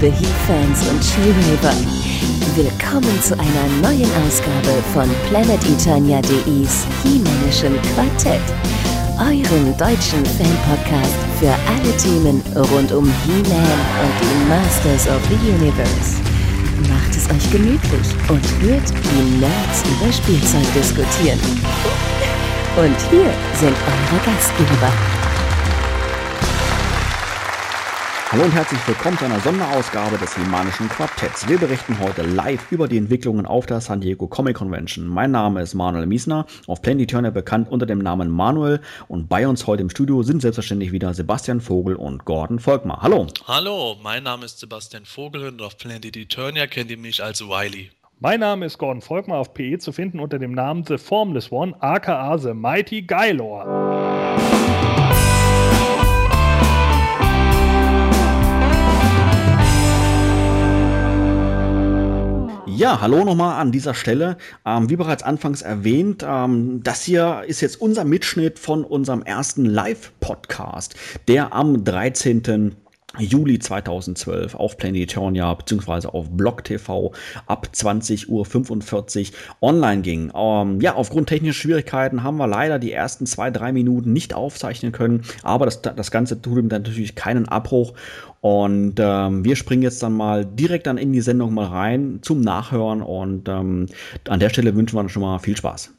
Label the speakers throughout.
Speaker 1: liebe He-Fans und She-Raver. Willkommen zu einer neuen Ausgabe von PlanetEternia.de's He-Manischen Quartett, eurem deutschen Fan-Podcast für alle Themen rund um He-Man und die Masters of the Universe. Macht es euch gemütlich und hört, wie Nerds über Spielzeug diskutieren. Und hier sind eure Gastgeber.
Speaker 2: Hallo und herzlich willkommen zu einer Sonderausgabe des Himanischen Quartetts. Wir berichten heute live über die Entwicklungen auf der San Diego Comic Convention. Mein Name ist Manuel Miesner, auf Plenty Turner bekannt unter dem Namen Manuel und bei uns heute im Studio sind selbstverständlich wieder Sebastian Vogel und Gordon Volkmar. Hallo.
Speaker 3: Hallo, mein Name ist Sebastian Vogel und auf Planet Eternia kennt ihr mich als Wiley.
Speaker 4: Mein Name ist Gordon Volkmar auf PE zu finden unter dem Namen The Formless One, aka The Mighty Gylor.
Speaker 2: Ja, hallo nochmal an dieser Stelle. Ähm, wie bereits anfangs erwähnt, ähm, das hier ist jetzt unser Mitschnitt von unserem ersten Live-Podcast, der am 13. Juli 2012 auf Planetonia bzw. auf Blog TV ab 20.45 Uhr online ging. Ähm, ja, aufgrund technischer Schwierigkeiten haben wir leider die ersten zwei, drei Minuten nicht aufzeichnen können, aber das, das Ganze tut ihm dann natürlich keinen Abbruch und ähm, wir springen jetzt dann mal direkt dann in die Sendung mal rein zum Nachhören und ähm, an der Stelle wünschen wir schon mal viel Spaß.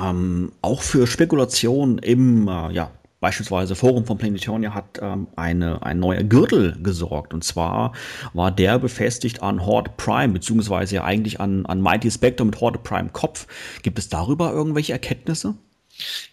Speaker 2: Ähm, auch für Spekulationen im äh, ja, beispielsweise Forum von Planetonia hat ähm, eine, ein neuer Gürtel gesorgt. Und zwar war der befestigt an Horde Prime, beziehungsweise ja eigentlich an, an Mighty Spectre mit Horde Prime Kopf. Gibt es darüber irgendwelche Erkenntnisse?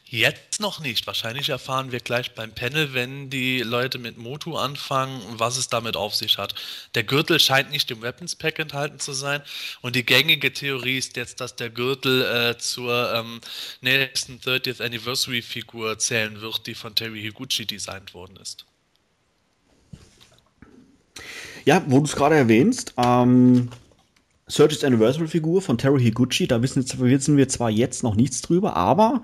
Speaker 3: Jetzt noch nicht. Wahrscheinlich erfahren wir gleich beim Panel, wenn die Leute mit Motu anfangen, was es damit auf sich hat. Der Gürtel scheint nicht im Weapons Pack enthalten zu sein und die gängige Theorie ist jetzt, dass der Gürtel äh, zur ähm, nächsten 30th Anniversary Figur zählen wird, die von Terry Higuchi designt worden ist.
Speaker 2: Ja, wo du es gerade erwähnst, ähm, Surge's Anniversary Figur von Terry Higuchi, da wissen, wissen, wir zwar jetzt noch nichts drüber, aber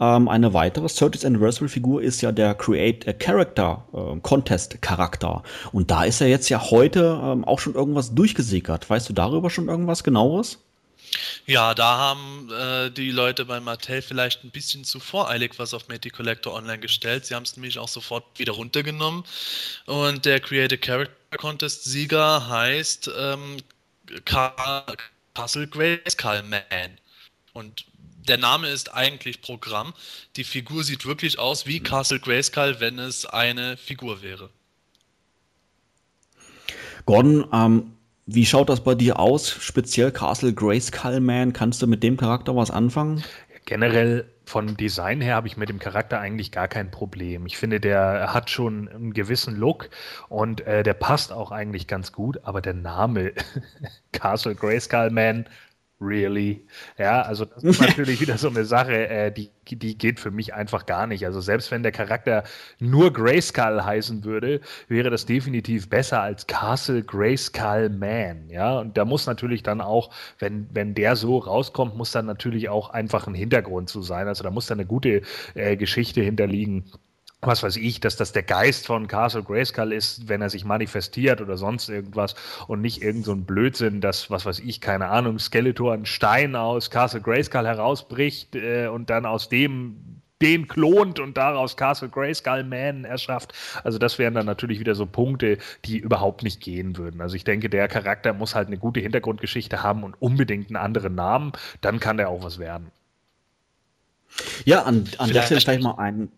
Speaker 2: ähm, eine weitere Surge's Anniversary Figur ist ja der Create a Character äh, Contest Charakter. Und da ist ja jetzt ja heute ähm, auch schon irgendwas durchgesickert. Weißt du darüber schon irgendwas genaueres?
Speaker 3: Ja, da haben äh, die Leute bei Mattel vielleicht ein bisschen zu voreilig was auf Matty Collector Online gestellt. Sie haben es nämlich auch sofort wieder runtergenommen. Und der Create a Character Contest Sieger heißt ähm, Castle Grayskull Man. Und der Name ist eigentlich Programm. Die Figur sieht wirklich aus wie Castle Grayskull, wenn es eine Figur wäre.
Speaker 2: Gordon, ähm, wie schaut das bei dir aus? Speziell Castle Grayskull Man, kannst du mit dem Charakter was anfangen?
Speaker 4: Generell vom Design her habe ich mit dem Charakter eigentlich gar kein Problem. Ich finde, der hat schon einen gewissen Look und äh, der passt auch eigentlich ganz gut, aber der Name Castle Grayskull Man really? Ja, also das ist natürlich wieder so eine Sache, äh, die, die geht für mich einfach gar nicht. Also selbst wenn der Charakter nur Grayskull heißen würde, wäre das definitiv besser als Castle Grayskull Man. Ja, und da muss natürlich dann auch, wenn, wenn der so rauskommt, muss dann natürlich auch einfach ein Hintergrund zu sein. Also da muss dann eine gute äh, Geschichte hinterliegen was weiß ich, dass das der Geist von Castle Grayskull ist, wenn er sich manifestiert oder sonst irgendwas und nicht irgend so ein Blödsinn, dass, was weiß ich, keine Ahnung, Skeletor einen Stein aus Castle Grayskull herausbricht äh, und dann aus dem den klont und daraus Castle Grayskull Man erschafft. Also das wären dann natürlich wieder so Punkte, die überhaupt nicht gehen würden. Also ich denke, der Charakter muss halt eine gute Hintergrundgeschichte haben und unbedingt einen anderen Namen, dann kann der auch was werden.
Speaker 2: Ja, an, an der Stelle vielleicht mal einen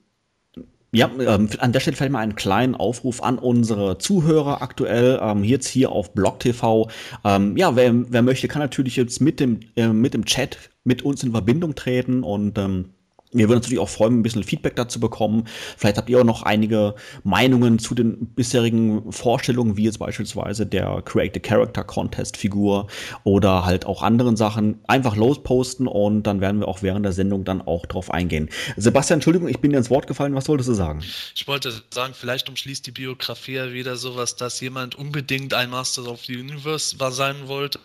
Speaker 2: ja, ähm, an der Stelle vielleicht mal einen kleinen Aufruf an unsere Zuhörer aktuell, ähm, jetzt hier auf Blog TV. Ähm, ja, wer, wer möchte, kann natürlich jetzt mit dem, äh, mit dem Chat mit uns in Verbindung treten und ähm, wir würden uns natürlich auch freuen, ein bisschen Feedback dazu bekommen. Vielleicht habt ihr auch noch einige Meinungen zu den bisherigen Vorstellungen, wie jetzt beispielsweise der Create a Character Contest Figur oder halt auch anderen Sachen. Einfach losposten und dann werden wir auch während der Sendung dann auch drauf eingehen. Sebastian, Entschuldigung, ich bin dir ins Wort gefallen. Was wolltest du sagen?
Speaker 3: Ich wollte sagen, vielleicht umschließt die Biografie ja wieder sowas, dass jemand unbedingt ein Master of the Universe sein wollte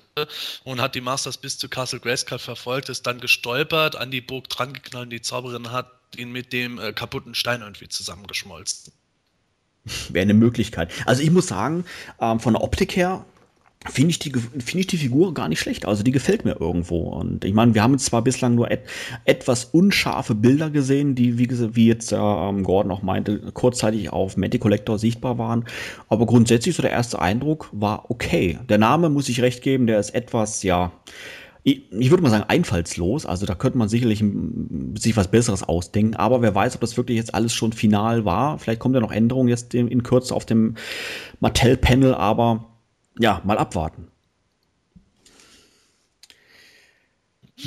Speaker 3: und hat die Masters bis zu Castle Grayskull verfolgt, ist dann gestolpert, an die Burg drangeknallt und die Zauberin hat ihn mit dem äh, kaputten Stein irgendwie zusammengeschmolzen.
Speaker 2: Wäre eine Möglichkeit. Also ich muss sagen, ähm, von der Optik her finde ich, die, find ich die Figur gar nicht schlecht. Also die gefällt mir irgendwo. Und ich meine, wir haben zwar bislang nur et, etwas unscharfe Bilder gesehen, die, wie, wie jetzt äh, Gordon auch meinte, kurzzeitig auf Matty Collector sichtbar waren. Aber grundsätzlich so der erste Eindruck war okay. Der Name, muss ich recht geben, der ist etwas, ja, ich, würde mal sagen, einfallslos. Also da könnte man sicherlich sich was Besseres ausdenken. Aber wer weiß, ob das wirklich jetzt alles schon final war. Vielleicht kommt ja noch Änderungen jetzt in, in Kürze auf dem Mattel-Panel. Aber ja, mal abwarten.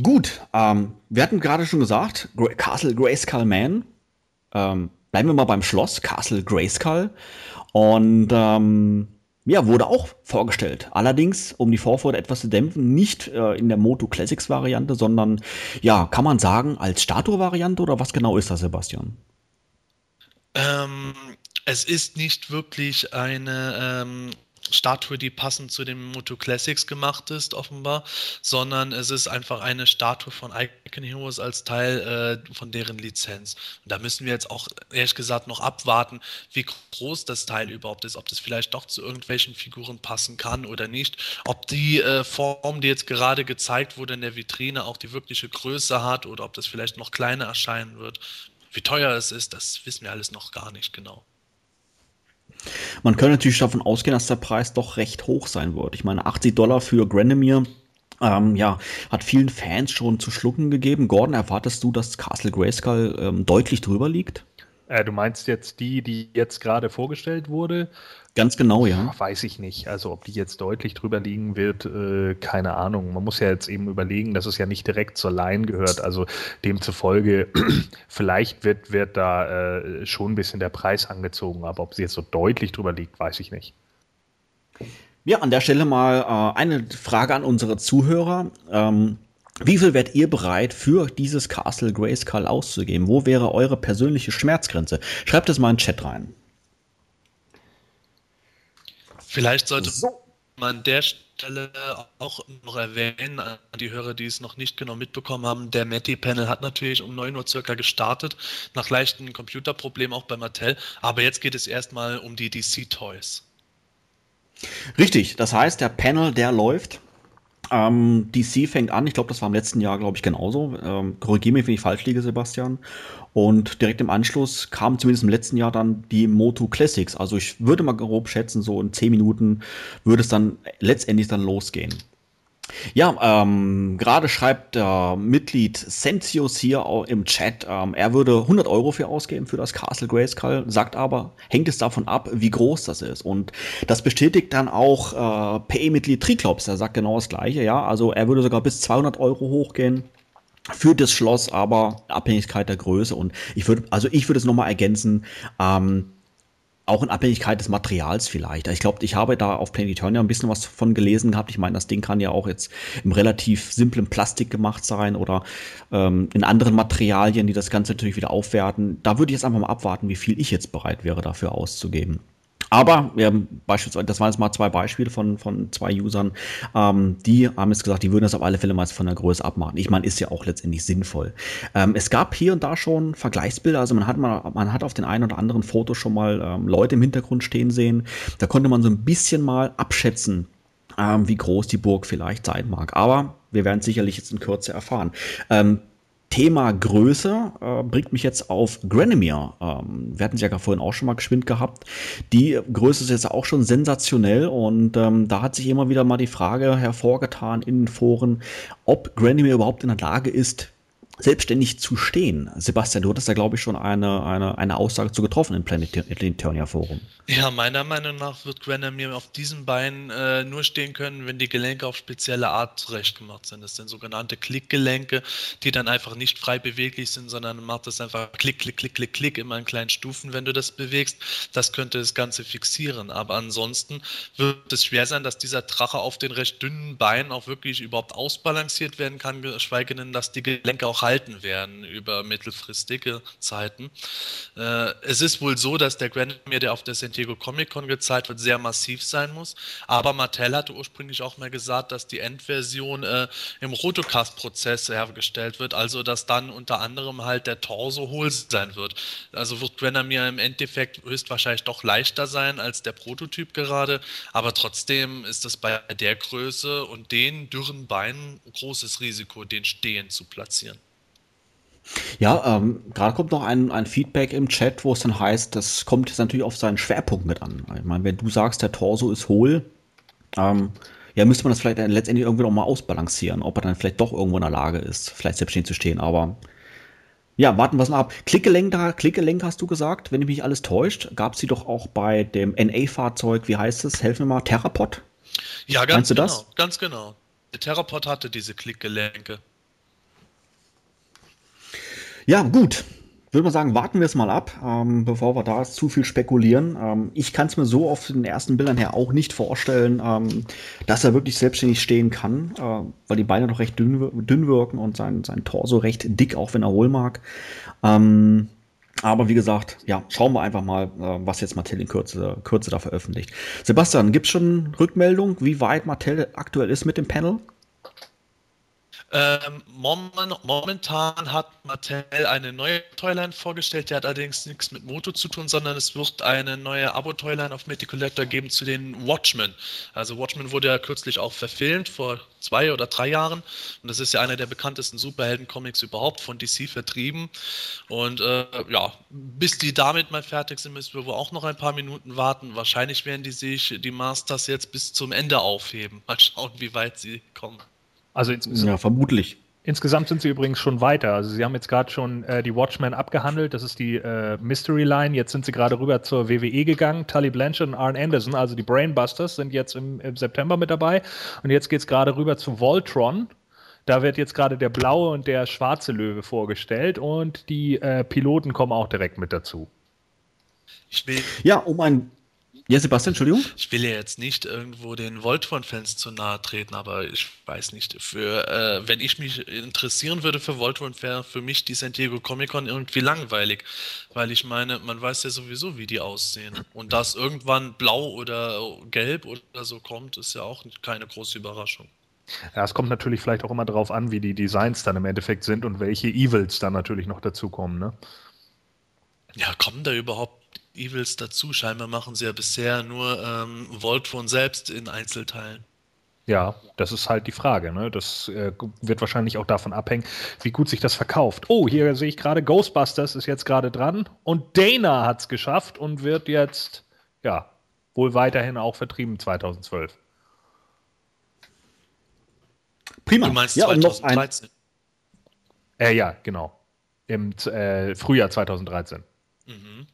Speaker 2: Gut, ähm, wir hatten gerade schon gesagt, Castle Grayskull Man. Ähm, bleiben wir mal beim Schloss, Castle Grayskull. Und ähm, ja, wurde auch vorgestellt. Allerdings, um die Vorfreude etwas zu dämpfen, nicht äh, in der Moto Classics Variante, sondern ja, kann man sagen, als Statue-Variante oder was genau ist das, Sebastian?
Speaker 3: Ähm, es ist nicht wirklich eine ähm, Statue, die passend zu den Moto Classics gemacht ist, offenbar, sondern es ist einfach eine Statue von Icon Heroes als Teil äh, von deren Lizenz. Und da müssen wir jetzt auch ehrlich gesagt noch abwarten, wie groß das Teil überhaupt ist, ob das vielleicht doch zu irgendwelchen Figuren passen kann oder nicht, ob die äh, Form, die jetzt gerade gezeigt wurde in der Vitrine, auch die wirkliche Größe hat oder ob das vielleicht noch kleiner erscheinen wird. Wie teuer es ist, das wissen wir alles noch gar nicht genau.
Speaker 2: Man könnte natürlich davon ausgehen, dass der Preis doch recht hoch sein wird. Ich meine, 80 Dollar für Granemir ähm, ja, hat vielen Fans schon zu schlucken gegeben. Gordon, erwartest du, dass Castle Grayskull ähm, deutlich drüber liegt?
Speaker 4: Äh, du meinst jetzt die, die jetzt gerade vorgestellt wurde?
Speaker 2: Ganz genau, ja.
Speaker 4: Weiß ich nicht. Also ob die jetzt deutlich drüber liegen wird, äh, keine Ahnung. Man muss ja jetzt eben überlegen, dass es ja nicht direkt zur Line gehört. Also demzufolge, vielleicht wird, wird da äh, schon ein bisschen der Preis angezogen, aber ob sie jetzt so deutlich drüber liegt, weiß ich nicht.
Speaker 2: Ja, an der Stelle mal äh, eine Frage an unsere Zuhörer. Ähm, wie viel wärt ihr bereit für dieses Castle Grayskull auszugeben? Wo wäre eure persönliche Schmerzgrenze? Schreibt es mal in den Chat rein.
Speaker 3: Vielleicht sollte so. man an der Stelle auch noch erwähnen, an die Hörer, die es noch nicht genau mitbekommen haben, der Matty-Panel hat natürlich um 9 Uhr circa gestartet, nach leichten Computerproblemen auch bei Mattel, aber jetzt geht es erstmal um die DC-Toys.
Speaker 2: Richtig, das heißt, der Panel, der läuft. Ähm, DC fängt an, ich glaube, das war im letzten Jahr, glaube ich, genauso. Ähm, Korrigiere mich, wenn ich falsch liege, Sebastian. Und direkt im Anschluss kam zumindest im letzten Jahr dann die Moto Classics. Also ich würde mal grob schätzen, so in 10 Minuten würde es dann letztendlich dann losgehen. Ja, ähm, gerade schreibt der Mitglied Sentius hier im Chat, ähm, er würde 100 Euro für ausgeben für das Castle Grayskull, sagt aber, hängt es davon ab, wie groß das ist. Und das bestätigt dann auch äh, PE-Mitglied Triklops, der sagt genau das Gleiche, ja, also er würde sogar bis 200 Euro hochgehen für das Schloss, aber Abhängigkeit der Größe. Und ich würde, also ich würde es nochmal ergänzen, ähm, auch in Abhängigkeit des Materials vielleicht. Ich glaube, ich habe da auf Planetonia ein bisschen was von gelesen gehabt. Ich meine, das Ding kann ja auch jetzt im relativ simplen Plastik gemacht sein oder ähm, in anderen Materialien, die das Ganze natürlich wieder aufwerten. Da würde ich jetzt einfach mal abwarten, wie viel ich jetzt bereit wäre, dafür auszugeben. Aber wir haben beispielsweise, das waren jetzt mal zwei Beispiele von, von zwei Usern, ähm, die haben jetzt gesagt, die würden das auf alle Fälle mal von der Größe abmachen. Ich meine, ist ja auch letztendlich sinnvoll. Ähm, es gab hier und da schon Vergleichsbilder, also man hat mal, man hat auf den einen oder anderen Foto schon mal ähm, Leute im Hintergrund stehen sehen. Da konnte man so ein bisschen mal abschätzen, ähm, wie groß die Burg vielleicht sein mag. Aber wir werden sicherlich jetzt in Kürze erfahren. Ähm, Thema Größe äh, bringt mich jetzt auf Granemir. Ähm, wir hatten es ja vorhin auch schon mal geschwind gehabt. Die Größe ist jetzt auch schon sensationell und ähm, da hat sich immer wieder mal die Frage hervorgetan in den Foren, ob Granemir überhaupt in der Lage ist, selbstständig zu stehen. Sebastian, du hattest da, glaube ich, schon eine, eine, eine Aussage zu getroffen im Planetarian Forum.
Speaker 3: Ja, meiner Meinung nach wird Granamir auf diesem Bein äh, nur stehen können, wenn die Gelenke auf spezielle Art zurecht gemacht sind. Das sind sogenannte Klickgelenke, die dann einfach nicht frei beweglich sind, sondern macht das einfach klick, klick, klick, klick, klick, immer in kleinen Stufen, wenn du das bewegst. Das könnte das Ganze fixieren. Aber ansonsten wird es schwer sein, dass dieser Drache auf den recht dünnen Beinen auch wirklich überhaupt ausbalanciert werden kann, geschweige denn, dass die Gelenke auch halten halten werden über mittelfristige Zeiten. Äh, es ist wohl so, dass der Granomir, der auf der San Diego Comic Con gezeigt wird, sehr massiv sein muss. Aber Mattel hatte ursprünglich auch mal gesagt, dass die Endversion äh, im Rotocast-Prozess hergestellt wird, also dass dann unter anderem halt der Torso hohl sein wird. Also wird Granomir im Endeffekt höchstwahrscheinlich doch leichter sein als der Prototyp gerade, aber trotzdem ist es bei der Größe und den dürren Beinen ein großes Risiko, den stehen zu platzieren.
Speaker 2: Ja, ähm, gerade kommt noch ein, ein Feedback im Chat, wo es dann heißt, das kommt jetzt natürlich auf seinen Schwerpunkt mit an. Ich meine, wenn du sagst, der Torso ist hohl, ähm, ja, müsste man das vielleicht letztendlich irgendwie noch mal ausbalancieren, ob er dann vielleicht doch irgendwo in der Lage ist, vielleicht selbstständig zu stehen. Aber ja, warten wir es mal ab. Klickgelenk, da, Klickgelenk hast du gesagt, wenn mich nicht alles täuscht, gab es sie doch auch bei dem NA-Fahrzeug, wie heißt es? Helfen wir mal, Terrapod?
Speaker 3: Ja, ganz Meinst du genau, das? ganz genau. Der Terrapod hatte diese Klickgelenke.
Speaker 2: Ja, gut. Würde man sagen, warten wir es mal ab, ähm, bevor wir da zu viel spekulieren. Ähm, ich kann es mir so auf den ersten Bildern her auch nicht vorstellen, ähm, dass er wirklich selbstständig stehen kann, äh, weil die Beine noch recht dünn, dünn wirken und sein, sein Torso recht dick, auch wenn er hohl mag. Ähm, aber wie gesagt, ja, schauen wir einfach mal, äh, was jetzt Mattel in Kürze, Kürze da veröffentlicht. Sebastian, gibt es schon Rückmeldung, wie weit Mattel aktuell ist mit dem Panel?
Speaker 3: Ähm, momentan hat Mattel eine neue Toyline vorgestellt, die hat allerdings nichts mit Moto zu tun, sondern es wird eine neue Abo-Toyline auf Mythic Collector geben zu den Watchmen. Also Watchmen wurde ja kürzlich auch verfilmt, vor zwei oder drei Jahren. Und das ist ja einer der bekanntesten Superhelden-Comics überhaupt von DC vertrieben. Und äh, ja, bis die damit mal fertig sind, müssen wir wohl auch noch ein paar Minuten warten. Wahrscheinlich werden die sich die Masters jetzt bis zum Ende aufheben. Mal schauen, wie weit sie kommen.
Speaker 2: Also ja, vermutlich.
Speaker 4: Insgesamt sind sie übrigens schon weiter. Also sie haben jetzt gerade schon äh, die Watchmen abgehandelt. Das ist die äh, Mystery Line. Jetzt sind sie gerade rüber zur WWE gegangen. Tully Blanchard und Arn Anderson, also die Brainbusters, sind jetzt im, im September mit dabei. Und jetzt geht es gerade rüber zu Voltron. Da wird jetzt gerade der blaue und der schwarze Löwe vorgestellt und die äh, Piloten kommen auch direkt mit dazu.
Speaker 2: Ich will ja, um ein ja, Sebastian, Entschuldigung.
Speaker 3: Ich will ja jetzt nicht irgendwo den Voltron-Fans zu nahe treten, aber ich weiß nicht, für, äh, wenn ich mich interessieren würde für Voltron, wäre für mich die San Diego Comic-Con irgendwie langweilig, weil ich meine, man weiß ja sowieso, wie die aussehen. Und dass irgendwann blau oder gelb oder so kommt, ist ja auch keine große Überraschung.
Speaker 4: Ja, es kommt natürlich vielleicht auch immer darauf an, wie die Designs dann im Endeffekt sind und welche Evils dann natürlich noch dazukommen, ne?
Speaker 3: Ja, kommen da überhaupt Evils dazu. Scheinbar machen sie ja bisher nur ähm, Voltron selbst in Einzelteilen.
Speaker 4: Ja, das ist halt die Frage. Ne? Das äh, wird wahrscheinlich auch davon abhängen, wie gut sich das verkauft. Oh, hier sehe ich gerade, Ghostbusters ist jetzt gerade dran und Dana hat es geschafft und wird jetzt, ja, wohl weiterhin auch vertrieben 2012.
Speaker 3: Prima. Du meinst ja, 2013?
Speaker 4: Äh, ja, genau. Im äh, Frühjahr 2013. Mhm.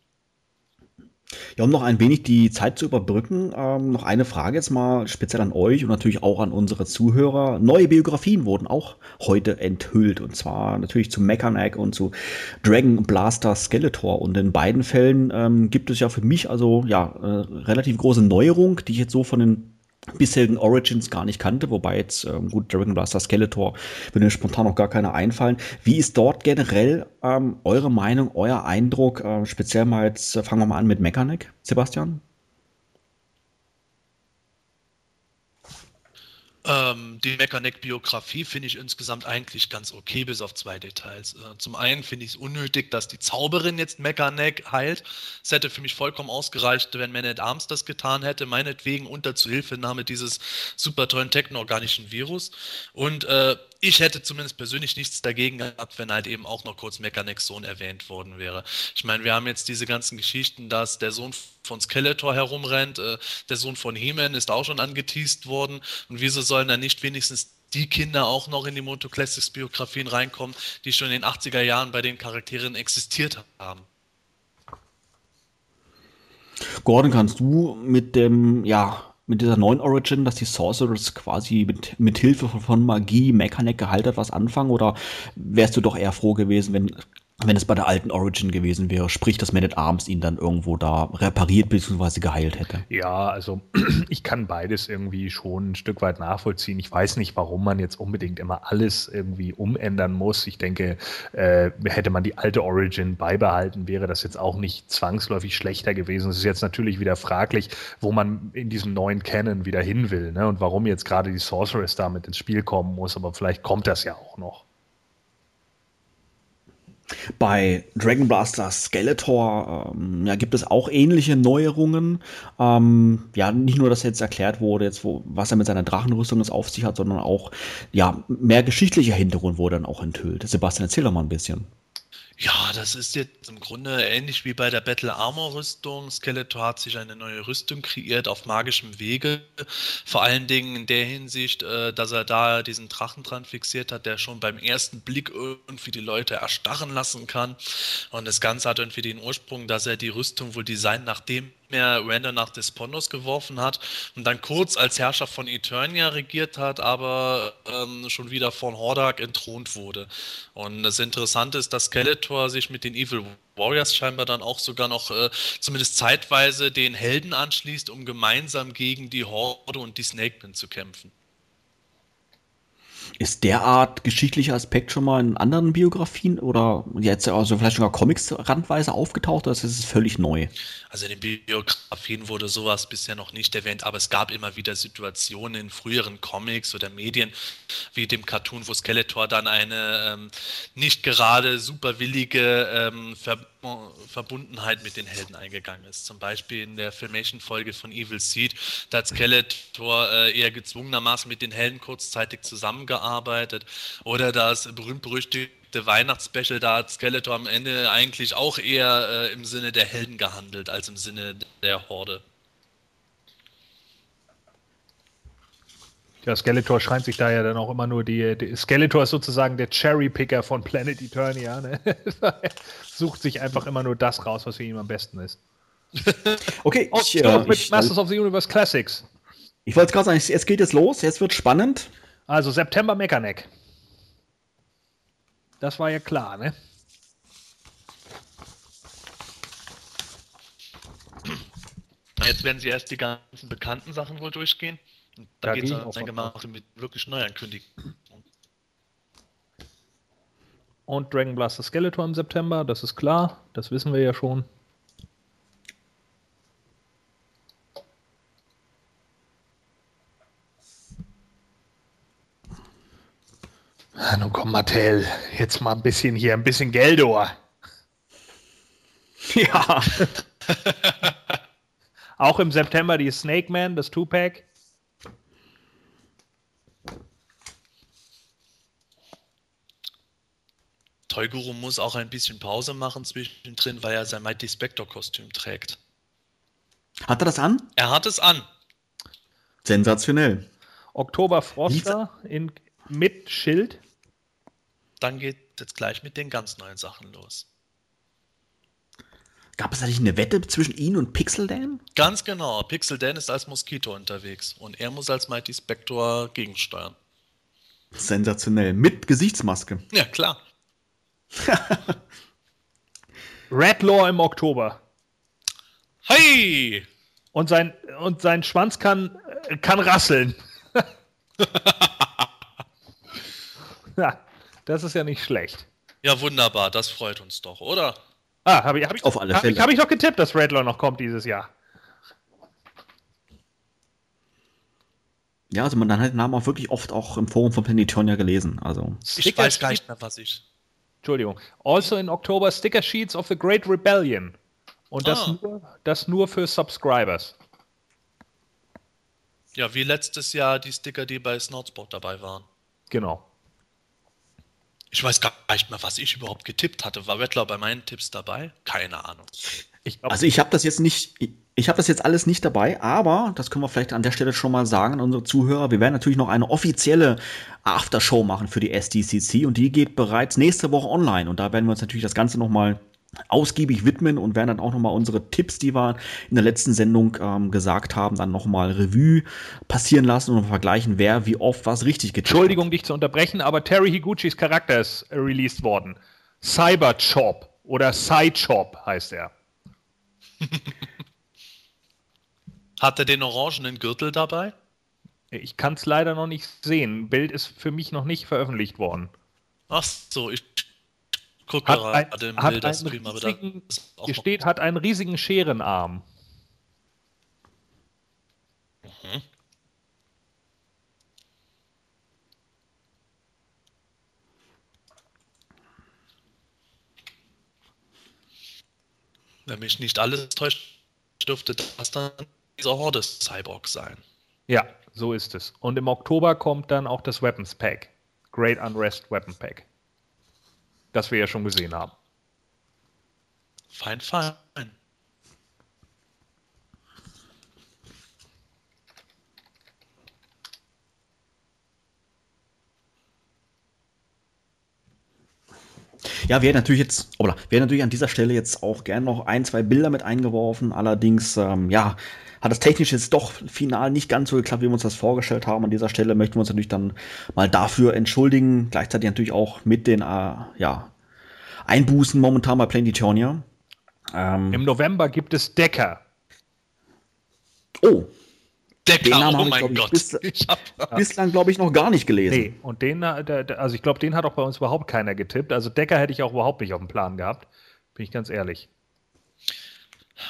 Speaker 2: Ja, um noch ein wenig die Zeit zu überbrücken, ähm, noch eine Frage jetzt mal speziell an euch und natürlich auch an unsere Zuhörer. Neue Biografien wurden auch heute enthüllt und zwar natürlich zu Mechanic und zu Dragon Blaster Skeletor und in beiden Fällen ähm, gibt es ja für mich also ja äh, relativ große Neuerung, die ich jetzt so von den bisherigen Origins gar nicht kannte, wobei jetzt, ähm, gut, Dragon Blaster Skeletor würde mir spontan noch gar keine einfallen. Wie ist dort generell ähm, eure Meinung, euer Eindruck? Äh, speziell mal jetzt, äh, fangen wir mal an mit Mechanic, Sebastian?
Speaker 3: Ähm, die Mechaneck-Biografie finde ich insgesamt eigentlich ganz okay, bis auf zwei Details. Äh, zum einen finde ich es unnötig, dass die Zauberin jetzt Mechaneck heilt. Es hätte für mich vollkommen ausgereicht, wenn Man at Arms das getan hätte, meinetwegen unter Zuhilfenahme dieses super tollen technorganischen Virus. Und äh, ich hätte zumindest persönlich nichts dagegen gehabt, wenn halt eben auch noch kurz Mechanics Sohn erwähnt worden wäre. Ich meine, wir haben jetzt diese ganzen Geschichten, dass der Sohn von Skeletor herumrennt, äh, der Sohn von He-Man ist auch schon angeteased worden. Und wieso sollen da nicht wenigstens die Kinder auch noch in die Moto Classics Biografien reinkommen, die schon in den 80er Jahren bei den Charakteren existiert haben?
Speaker 2: Gordon, kannst du mit dem, ja, mit dieser neuen Origin, dass die Sorcerers quasi mit, mit Hilfe von Magie, Mechanik gehalten hat, was anfangen? Oder wärst du doch eher froh gewesen, wenn wenn es bei der alten Origin gewesen wäre, sprich, dass Man at Arms ihn dann irgendwo da repariert bzw. geheilt hätte.
Speaker 4: Ja, also ich kann beides irgendwie schon ein Stück weit nachvollziehen. Ich weiß nicht, warum man jetzt unbedingt immer alles irgendwie umändern muss. Ich denke, äh, hätte man die alte Origin beibehalten, wäre das jetzt auch nicht zwangsläufig schlechter gewesen. Es ist jetzt natürlich wieder fraglich, wo man in diesem neuen Canon wieder hin will ne? und warum jetzt gerade die Sorceress damit ins Spiel kommen muss, aber vielleicht kommt das ja auch noch.
Speaker 2: Bei Dragon Blaster Skeletor ähm, ja, gibt es auch ähnliche Neuerungen. Ähm, ja, nicht nur, dass jetzt erklärt wurde, jetzt, wo, was er mit seiner Drachenrüstung jetzt auf sich hat, sondern auch ja, mehr geschichtlicher Hintergrund wurde dann auch enthüllt. Sebastian, erzähl doch mal ein bisschen.
Speaker 3: Ja, das ist jetzt im Grunde ähnlich wie bei der Battle Armor Rüstung. Skeletor hat sich eine neue Rüstung kreiert auf magischem Wege. Vor allen Dingen in der Hinsicht, äh, dass er da diesen Drachen dran fixiert hat, der schon beim ersten Blick irgendwie die Leute erstarren lassen kann. Und das Ganze hat irgendwie den Ursprung, dass er die Rüstung wohl designt, nachdem mehr Randall nach Despondos geworfen hat und dann kurz als Herrscher von Eternia regiert hat, aber ähm, schon wieder von Hordak entthront wurde. Und das Interessante ist, dass Skeletor sich mit den Evil Warriors scheinbar dann auch sogar noch äh, zumindest zeitweise den Helden anschließt, um gemeinsam gegen die Horde und die Snakemen zu kämpfen.
Speaker 2: Ist derart geschichtlicher Aspekt schon mal in anderen Biografien oder jetzt also vielleicht sogar Comics randweise aufgetaucht oder ist es völlig neu?
Speaker 3: Also in den Biografien wurde sowas bisher noch nicht erwähnt, aber es gab immer wieder Situationen in früheren Comics oder Medien, wie dem Cartoon, wo Skeletor dann eine ähm, nicht gerade superwillige ähm, Ver Verbundenheit mit den Helden eingegangen ist. Zum Beispiel in der Filmation-Folge von Evil Seed, da hat Skeletor äh, eher gezwungenermaßen mit den Helden kurzzeitig zusammengearbeitet. Oder das berühmt-berüchtigte Weihnachtsspecial, da hat Skeletor am Ende eigentlich auch eher äh, im Sinne der Helden gehandelt, als im Sinne der Horde.
Speaker 4: Ja, Skeletor scheint sich da ja dann auch immer nur die, die Skeletor ist sozusagen der Cherry-Picker von Planet Eternia. Ne? Sucht sich einfach immer nur das raus, was für ihn am besten ist.
Speaker 2: Okay,
Speaker 4: ich, äh, mit ich, Masters of the Universe Classics.
Speaker 2: Ich wollte gerade sagen, es geht jetzt los, jetzt wird spannend.
Speaker 4: Also September Mechaneck. Das war ja klar, ne?
Speaker 3: Jetzt werden sie erst die ganzen bekannten Sachen wohl durchgehen. Und da, da geht es dann gemacht mit wirklich Neuankündigungen.
Speaker 4: Und Dragon Blaster Skeletor im September, das ist klar, das wissen wir ja schon. Ah, nun komm, Mattel, jetzt mal ein bisschen hier, ein bisschen Geldor. Ja. Auch im September die Snake Man, das Two-Pack.
Speaker 3: Toyguru muss auch ein bisschen Pause machen zwischendrin, weil er sein Mighty Spectre Kostüm trägt.
Speaker 2: Hat er das an?
Speaker 3: Er hat es an.
Speaker 2: Sensationell.
Speaker 4: Oktober Froster in, mit Schild.
Speaker 3: Dann geht jetzt gleich mit den ganz neuen Sachen los.
Speaker 2: Gab es eigentlich eine Wette zwischen ihm und Pixel Dan?
Speaker 3: Ganz genau. Pixel Dan ist als Moskito unterwegs und er muss als Mighty Spector gegensteuern.
Speaker 2: Sensationell. Mit Gesichtsmaske.
Speaker 3: Ja, klar.
Speaker 4: Redlaw im Oktober.
Speaker 3: Hey!
Speaker 4: Und sein, und sein Schwanz kann, kann rasseln. ja, das ist ja nicht schlecht.
Speaker 3: Ja, wunderbar, das freut uns doch, oder?
Speaker 4: Ah, habe ich, hab ich, Auf alle Fälle. Habe ich noch getippt, dass Redlaw noch kommt dieses Jahr.
Speaker 2: Ja, also man dann hat den Namen auch wirklich oft auch im Forum von Planetonia gelesen. Also.
Speaker 3: Ich weiß gar nicht mehr, was ich.
Speaker 4: Entschuldigung. Also in Oktober Sticker Sheets of the Great Rebellion. Und das, ah. nur, das nur für Subscribers.
Speaker 3: Ja, wie letztes Jahr die Sticker, die bei Snoutsport dabei waren.
Speaker 4: Genau.
Speaker 3: Ich weiß gar nicht mehr, was ich überhaupt getippt hatte. War Wettler bei meinen Tipps dabei? Keine Ahnung.
Speaker 2: Ich also ich habe das jetzt nicht, ich habe das jetzt alles nicht dabei, aber das können wir vielleicht an der Stelle schon mal sagen an unsere Zuhörer. Wir werden natürlich noch eine offizielle Aftershow machen für die SDCC und die geht bereits nächste Woche online und da werden wir uns natürlich das Ganze noch mal ausgiebig widmen und werden dann auch noch mal unsere Tipps, die wir in der letzten Sendung ähm, gesagt haben, dann noch mal Revue passieren lassen und vergleichen, wer wie oft was richtig
Speaker 4: getan Entschuldigung, hat. dich zu unterbrechen, aber Terry Higuchis Charakter ist released worden. Cyberchop oder Sidechop heißt er.
Speaker 3: Hat er den orangenen Gürtel dabei?
Speaker 4: Ich kann es leider noch nicht sehen. Bild ist für mich noch nicht veröffentlicht worden.
Speaker 3: Ach so, ich
Speaker 4: gucke gerade im Bilderstream, aber da Hier steht, hat einen riesigen Scherenarm. Mhm.
Speaker 3: Wenn mich nicht alles täuscht, dürfte das dann dieser Horde-Cyborg sein.
Speaker 4: Ja, so ist es. Und im Oktober kommt dann auch das Weapons Pack. Great Unrest Weapon Pack. Das wir ja schon gesehen haben.
Speaker 3: Fein, fein.
Speaker 2: Ja, wir hätten natürlich jetzt, oder wir hätten natürlich an dieser Stelle jetzt auch gerne noch ein, zwei Bilder mit eingeworfen. Allerdings, ähm, ja, hat das technisch jetzt doch final nicht ganz so geklappt, wie wir uns das vorgestellt haben. An dieser Stelle möchten wir uns natürlich dann mal dafür entschuldigen. Gleichzeitig natürlich auch mit den, äh, ja, Einbußen momentan bei Planetonia.
Speaker 4: Ähm, Im November gibt es Decker.
Speaker 2: Oh,
Speaker 3: Decker, den Namen oh mein
Speaker 2: ich,
Speaker 3: Gott.
Speaker 2: Bis, bislang, glaube ich, noch gar nicht gelesen. Nee,
Speaker 4: und den, äh, also ich glaube, den hat auch bei uns überhaupt keiner getippt. Also Decker hätte ich auch überhaupt nicht auf dem Plan gehabt. Bin ich ganz ehrlich.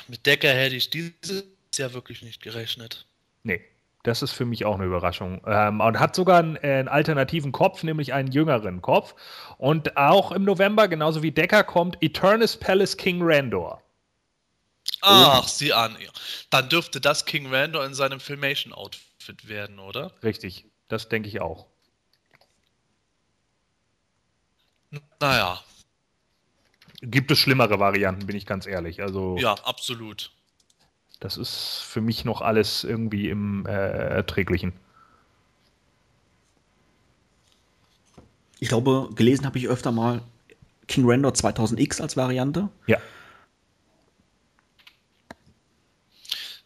Speaker 3: Mit Decker hätte ich dieses Jahr wirklich nicht gerechnet.
Speaker 4: Nee, das ist für mich auch eine Überraschung. Ähm, und hat sogar einen, äh, einen, alternativen Kopf, nämlich einen jüngeren Kopf. Und auch im November, genauso wie Decker, kommt Eternus Palace King Randor.
Speaker 3: Ach, sieh an. Dann dürfte das King Randor in seinem Filmation-Outfit werden, oder?
Speaker 4: Richtig, das denke ich auch.
Speaker 3: Naja.
Speaker 4: Gibt es schlimmere Varianten, bin ich ganz ehrlich. Also,
Speaker 3: ja, absolut.
Speaker 4: Das ist für mich noch alles irgendwie im äh, Erträglichen.
Speaker 2: Ich glaube, gelesen habe ich öfter mal King Randor 2000X als Variante.
Speaker 4: Ja.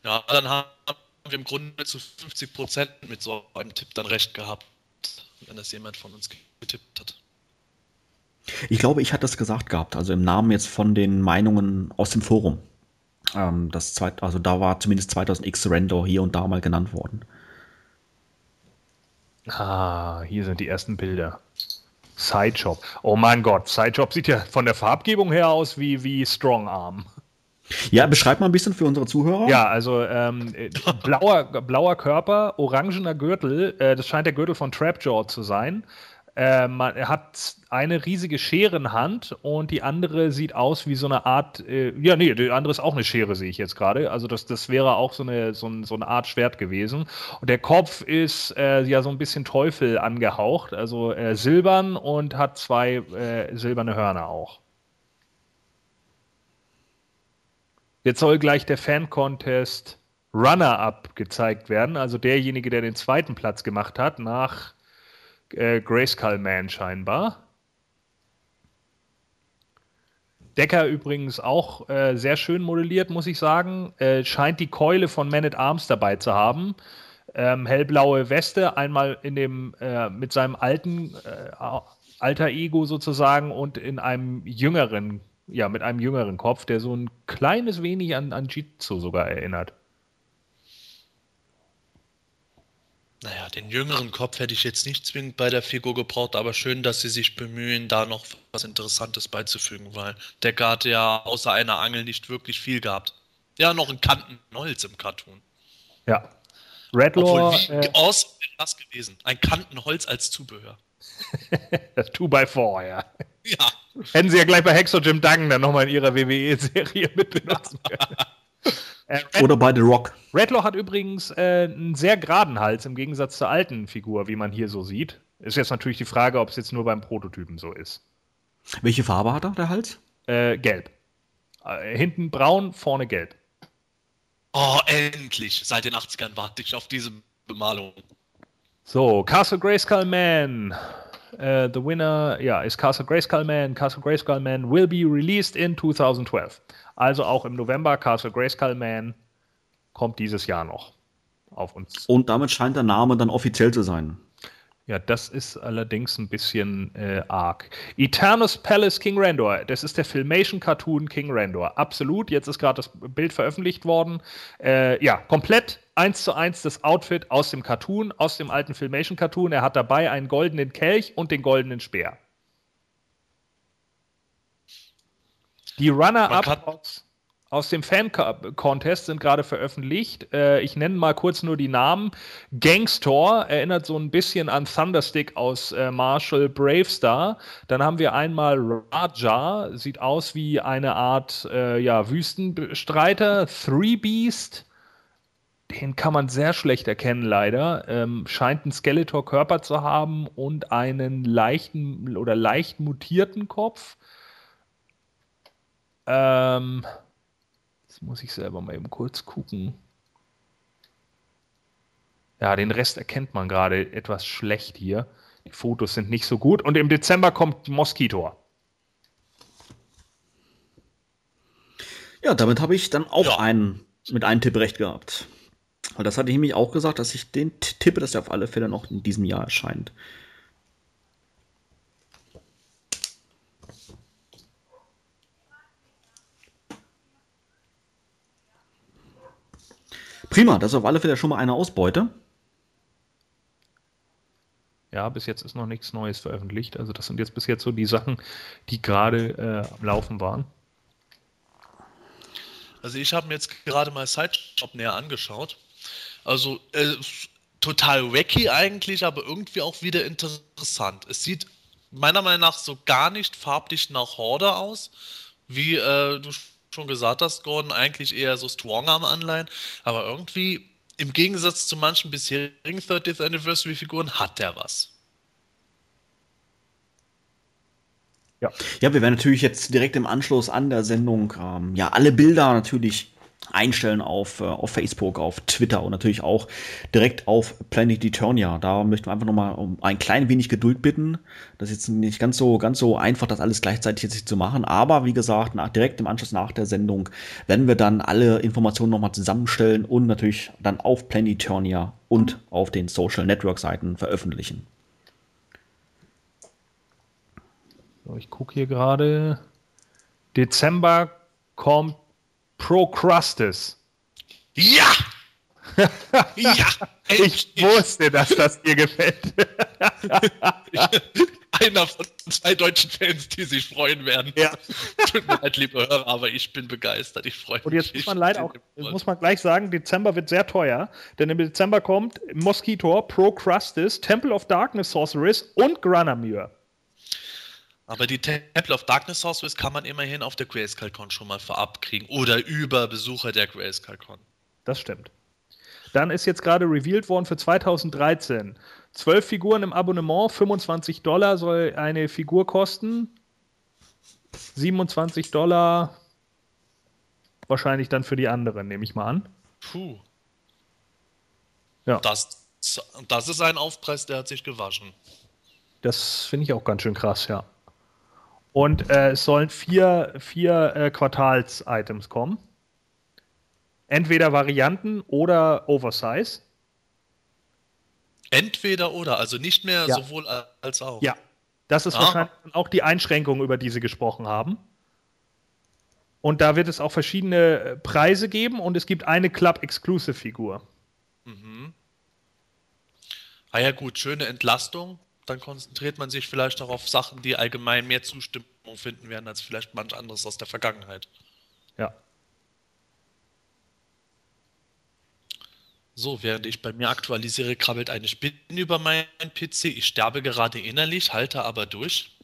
Speaker 3: Ja, dann haben wir im Grunde zu 50 Prozent mit so einem Tipp dann recht gehabt, wenn das jemand von uns getippt hat.
Speaker 2: Ich glaube, ich hatte das gesagt gehabt, also im Namen jetzt von den Meinungen aus dem Forum. Ähm, das zweit, also da war zumindest 2000X Render hier und da mal genannt worden.
Speaker 4: Ah, hier sind die ersten Bilder. Sideshop. Oh mein Gott, Sideshop sieht ja von der Farbgebung her aus wie, wie Strong Arm.
Speaker 2: Ja, beschreib mal ein bisschen für unsere Zuhörer.
Speaker 4: Ja, also ähm, blauer, blauer Körper, orangener Gürtel, äh, das scheint der Gürtel von Trapjaw zu sein. Äh, man, er hat eine riesige Scherenhand und die andere sieht aus wie so eine Art, äh, ja, nee, die andere ist auch eine Schere, sehe ich jetzt gerade. Also das, das wäre auch so eine, so, ein, so eine Art Schwert gewesen. Und der Kopf ist äh, ja so ein bisschen Teufel angehaucht, also äh, silbern und hat zwei äh, silberne Hörner auch. Jetzt soll gleich der Fan-Contest Runner-Up gezeigt werden, also derjenige, der den zweiten Platz gemacht hat, nach äh, Grayskull Man scheinbar. Decker übrigens auch äh, sehr schön modelliert, muss ich sagen. Äh, scheint die Keule von Man at Arms dabei zu haben. Ähm, hellblaue Weste, einmal in dem äh, mit seinem alten äh, alter Ego sozusagen und in einem jüngeren ja, mit einem jüngeren Kopf, der so ein kleines wenig an, an Jitsu sogar erinnert.
Speaker 3: Naja, den jüngeren Kopf hätte ich jetzt nicht zwingend bei der Figur gebraucht, aber schön, dass sie sich bemühen, da noch was Interessantes beizufügen, weil der hat ja außer einer Angel nicht wirklich viel gehabt. Ja, noch ein Kantenholz im Cartoon.
Speaker 4: Ja. Redlaw. Obwohl,
Speaker 3: wie äh, awesome das gewesen. Ein Kantenholz als Zubehör.
Speaker 4: das 2x4, ja.
Speaker 3: Ja.
Speaker 4: Hätten sie ja gleich bei Hexo Jim Duggan dann nochmal in ihrer WWE-Serie mit benutzen können.
Speaker 2: Äh, Oder bei The Rock.
Speaker 4: Redlaw hat übrigens äh, einen sehr geraden Hals im Gegensatz zur alten Figur, wie man hier so sieht. Ist jetzt natürlich die Frage, ob es jetzt nur beim Prototypen so ist.
Speaker 2: Welche Farbe hat er, der Hals?
Speaker 4: Äh, gelb. Äh, hinten braun, vorne gelb.
Speaker 3: Oh, endlich! Seit den 80ern warte ich auf diese Bemalung.
Speaker 4: So, Castle Grayskull Man. Uh, the winner ja, ist Castle Grayskull Man. Castle Grayskull Man will be released in 2012. Also auch im November Castle Grayskull Man kommt dieses Jahr noch auf uns.
Speaker 2: Und damit scheint der Name dann offiziell zu sein.
Speaker 4: Ja, das ist allerdings ein bisschen äh, arg. Eternus Palace King Randor. Das ist der Filmation-Cartoon King Randor. Absolut. Jetzt ist gerade das Bild veröffentlicht worden. Äh, ja, komplett eins zu eins das Outfit aus dem Cartoon, aus dem alten Filmation-Cartoon. Er hat dabei einen goldenen Kelch und den goldenen Speer. Die Runner-Up aus dem Fan-Contest sind gerade veröffentlicht. Äh, ich nenne mal kurz nur die Namen. Gangstor erinnert so ein bisschen an Thunderstick aus äh, Marshall Bravestar. Dann haben wir einmal Raja, sieht aus wie eine Art äh, ja, Wüstenstreiter. Three Beast, den kann man sehr schlecht erkennen, leider. Ähm, scheint einen Skeletor-Körper zu haben und einen leichten oder leicht mutierten Kopf. Ähm, Jetzt muss ich selber mal eben kurz gucken. Ja, den Rest erkennt man gerade etwas schlecht hier. Die Fotos sind nicht so gut. Und im Dezember kommt Mosquito.
Speaker 2: Ja, damit habe ich dann auch ja. einen mit einem Tipp recht gehabt. Weil das hatte ich nämlich auch gesagt, dass ich den tippe, dass er auf alle Fälle noch in diesem Jahr erscheint. Prima, das ist auf alle Fälle schon mal eine Ausbeute.
Speaker 4: Ja, bis jetzt ist noch nichts Neues veröffentlicht. Also das sind jetzt bis jetzt so die Sachen, die gerade äh, am Laufen waren.
Speaker 3: Also ich habe mir jetzt gerade mal Sideshop näher angeschaut. Also äh, total wacky eigentlich, aber irgendwie auch wieder interessant. Es sieht meiner Meinung nach so gar nicht farblich nach Horde aus, wie äh, du schon gesagt hast, Gordon, eigentlich eher so Strongarm-Anleihen, aber irgendwie im Gegensatz zu manchen bisherigen 30th Anniversary-Figuren hat der was.
Speaker 2: Ja. ja, wir werden natürlich jetzt direkt im Anschluss an der Sendung ähm, ja alle Bilder natürlich einstellen auf, äh, auf Facebook, auf Twitter und natürlich auch direkt auf Planet Eternia. Da möchten wir einfach nochmal um ein klein wenig Geduld bitten. Das ist jetzt nicht ganz so, ganz so einfach, das alles gleichzeitig jetzt zu machen. Aber wie gesagt, nach, direkt im Anschluss nach der Sendung werden wir dann alle Informationen nochmal zusammenstellen und natürlich dann auf Planet Eternia und auf den Social Network Seiten veröffentlichen.
Speaker 4: So, ich gucke hier gerade. Dezember kommt Procrustes.
Speaker 3: Ja!
Speaker 4: ja! ich wusste, dass das dir gefällt.
Speaker 3: Einer von zwei deutschen Fans, die sich freuen werden. Ja. Tut mir leid, liebe Hörer, aber ich bin begeistert. Ich freue mich.
Speaker 4: Und jetzt muss man leider auch, muss man gleich sagen, Dezember wird sehr teuer, denn im Dezember kommt Mosquito, Procrustes, Temple of Darkness Sorceress und Granamure.
Speaker 3: Aber die Temple of Darkness Sorceress kann man immerhin auf der Grayskull-Con schon mal vorab kriegen oder über Besucher der Grayskull-Con.
Speaker 4: Das stimmt. Dann ist jetzt gerade revealed worden für 2013. Zwölf Figuren im Abonnement, 25 Dollar soll eine Figur kosten. 27 Dollar wahrscheinlich dann für die anderen, nehme ich mal an.
Speaker 3: Puh. Ja. Das, das ist ein Aufpreis, der hat sich gewaschen.
Speaker 4: Das finde ich auch ganz schön krass, ja. Und äh, es sollen vier, vier äh, Quartals-Items kommen. Entweder Varianten oder Oversize.
Speaker 3: Entweder oder, also nicht mehr ja. sowohl als auch.
Speaker 4: Ja, das ist ah. wahrscheinlich auch die Einschränkung, über die Sie gesprochen haben. Und da wird es auch verschiedene äh, Preise geben und es gibt eine Club-Exclusive-Figur. Mhm.
Speaker 3: Ah ja, gut, schöne Entlastung dann konzentriert man sich vielleicht auch auf Sachen, die allgemein mehr Zustimmung finden werden, als vielleicht manch anderes aus der Vergangenheit.
Speaker 4: Ja.
Speaker 3: So, während ich bei mir aktualisiere, krabbelt eine Spinne über meinen PC. Ich sterbe gerade innerlich, halte aber durch.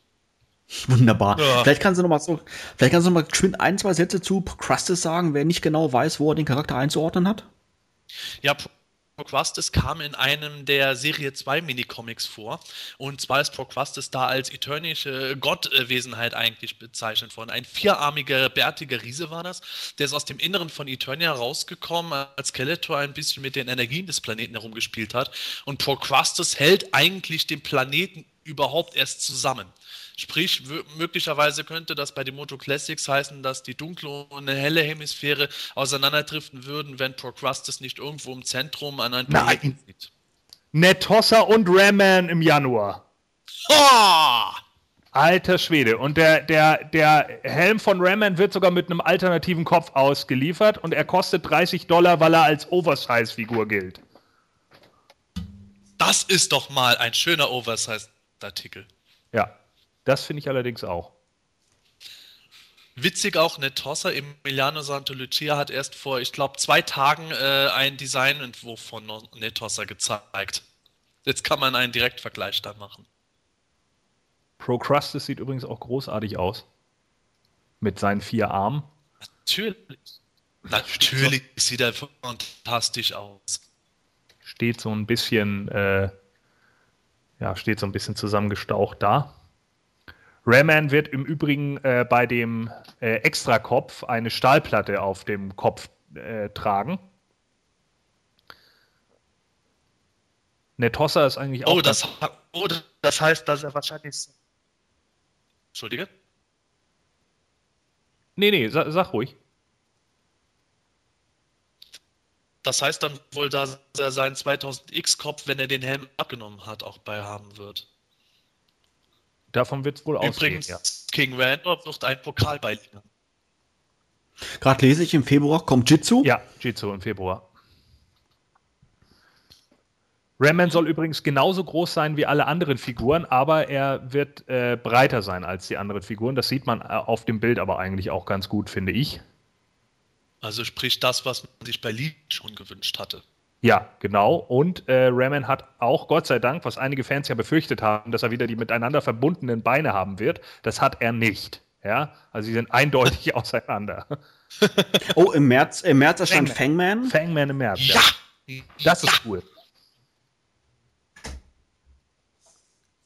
Speaker 2: Wunderbar. Ja. Vielleicht kannst du noch mal so, vielleicht kannst du noch mal geschwind ein, zwei Sätze zu Crustus sagen, wer nicht genau weiß, wo er den Charakter einzuordnen hat.
Speaker 3: Ja, Procrustes kam in einem der Serie 2 Minicomics vor. Und zwar ist Procrustes da als eternische Gottwesenheit eigentlich bezeichnet worden. Ein vierarmiger, bärtiger Riese war das. Der ist aus dem Inneren von Eternia rausgekommen, als Skeletor ein bisschen mit den Energien des Planeten herumgespielt hat. Und Procrustes hält eigentlich den Planeten überhaupt erst zusammen. Sprich, möglicherweise könnte das bei den Moto Classics heißen, dass die dunkle und eine helle Hemisphäre auseinanderdriften würden, wenn Procrustes nicht irgendwo im Zentrum an einem
Speaker 4: Planeten sieht. Netossa und Ramman im Januar.
Speaker 3: Oh!
Speaker 4: Alter Schwede. Und der, der, der Helm von Ramman wird sogar mit einem alternativen Kopf ausgeliefert und er kostet 30 Dollar, weil er als Oversize-Figur gilt.
Speaker 3: Das ist doch mal ein schöner Oversize-Artikel.
Speaker 4: Ja, das finde ich allerdings auch.
Speaker 3: Witzig auch, Netossa Emiliano Santolucia hat erst vor, ich glaube, zwei Tagen äh, einen Designentwurf von Netossa gezeigt. Jetzt kann man einen Direktvergleich da machen.
Speaker 4: Procrustes sieht übrigens auch großartig aus. Mit seinen vier Armen.
Speaker 3: Natürlich. Natürlich sieht er fantastisch aus.
Speaker 4: Steht so ein bisschen, äh, ja, steht so ein bisschen zusammengestaucht da. Rayman wird im Übrigen äh, bei dem äh, Extrakopf eine Stahlplatte auf dem Kopf äh, tragen. Netossa ist eigentlich auch.
Speaker 3: Oh, das, oh, das heißt, dass er wahrscheinlich Entschuldige?
Speaker 4: Nee, nee, sag, sag ruhig.
Speaker 3: Das heißt dann wohl, dass er seinen 2000X-Kopf, wenn er den Helm abgenommen hat, auch bei haben wird.
Speaker 4: Davon wird es wohl ausgehen.
Speaker 3: Übrigens, ja. King Randolph wird ein Pokal beiliegen.
Speaker 2: Gerade lese ich, im Februar kommt Jitsu.
Speaker 4: Ja, Jitsu im Februar. Ramman soll übrigens genauso groß sein wie alle anderen Figuren, aber er wird äh, breiter sein als die anderen Figuren. Das sieht man äh, auf dem Bild aber eigentlich auch ganz gut, finde ich.
Speaker 3: Also sprich das, was man sich bei Lee schon gewünscht hatte.
Speaker 4: Ja, genau. Und äh, Raman hat auch, Gott sei Dank, was einige Fans ja befürchtet haben, dass er wieder die miteinander verbundenen Beine haben wird. Das hat er nicht. Ja, also sie sind eindeutig auseinander.
Speaker 2: oh, im März, im März erscheint Fangman.
Speaker 4: Fangman im März.
Speaker 3: Ja!
Speaker 4: ja. Das ist cool.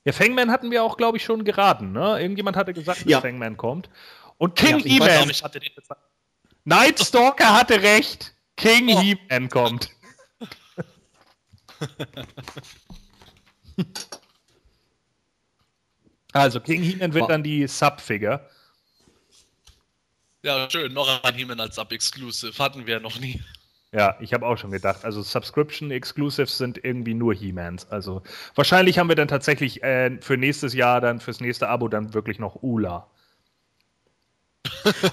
Speaker 4: Ja, Fangman hatten wir auch, glaube ich, schon geraten. Ne? Irgendjemand hatte gesagt, dass
Speaker 2: ja.
Speaker 4: Fangman kommt. Und King ja, He-Man. Nightstalker hatte recht. King oh. He-Man kommt. also, King He-Man wird dann die Sub-Figure.
Speaker 3: Ja, schön. Noch ein He-Man als Sub-Exclusive. Hatten wir noch nie.
Speaker 4: Ja, ich habe auch schon gedacht. Also Subscription Exclusives sind irgendwie nur He-Mans. Also wahrscheinlich haben wir dann tatsächlich äh, für nächstes Jahr dann fürs nächste Abo dann wirklich noch Ula.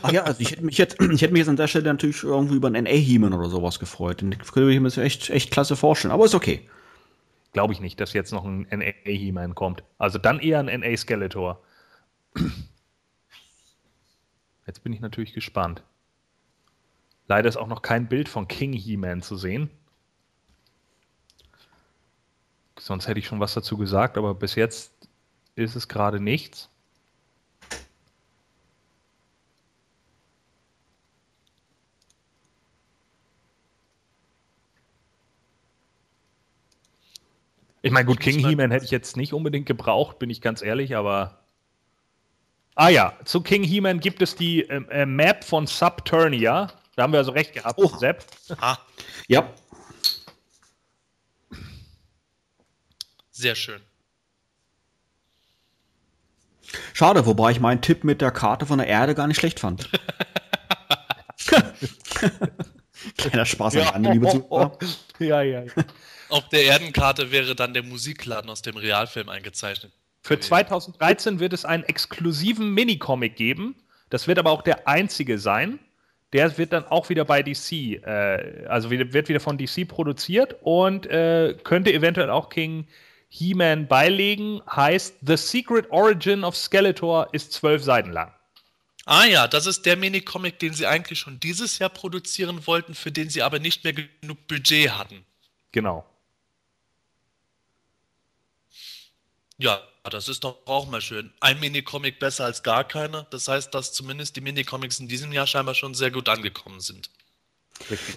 Speaker 2: Ach ja, also ich hätte mich jetzt, ich hätte mich jetzt an der Stelle natürlich irgendwie über einen NA He-Man oder sowas gefreut. Den könnte ich mir echt, echt klasse vorstellen. Aber ist okay.
Speaker 4: Glaube ich nicht, dass jetzt noch ein NA He-Man kommt. Also dann eher ein NA Skeletor. Jetzt bin ich natürlich gespannt. Leider ist auch noch kein Bild von King He-Man zu sehen. Sonst hätte ich schon was dazu gesagt, aber bis jetzt ist es gerade nichts. Ich meine, gut, King He-Man hätte ich jetzt nicht unbedingt gebraucht, bin ich ganz ehrlich, aber. Ah ja, zu King He-Man gibt es die äh, äh Map von Subturnia. Da haben wir also recht gehabt,
Speaker 2: oh. Sepp.
Speaker 3: Ah.
Speaker 2: Ja.
Speaker 3: Sehr schön.
Speaker 2: Schade, wobei ich meinen Tipp mit der Karte von der Erde gar nicht schlecht fand. Kleiner Spaß
Speaker 3: ja.
Speaker 2: an liebe Zuhörer.
Speaker 4: Ja, ja, ja.
Speaker 3: Auf der Erdenkarte wäre dann der Musikladen aus dem Realfilm eingezeichnet.
Speaker 4: Für 2013 wird es einen exklusiven Minicomic geben. Das wird aber auch der einzige sein der wird dann auch wieder bei DC, äh, also wird wieder von DC produziert und äh, könnte eventuell auch King He-Man beilegen. Heißt, The Secret Origin of Skeletor ist zwölf Seiten lang.
Speaker 3: Ah ja, das ist der Minicomic, den sie eigentlich schon dieses Jahr produzieren wollten, für den sie aber nicht mehr genug Budget hatten.
Speaker 4: Genau.
Speaker 3: Ja, das ist doch auch mal schön. Ein Minicomic besser als gar keiner. Das heißt, dass zumindest die Minicomics in diesem Jahr scheinbar schon sehr gut angekommen sind.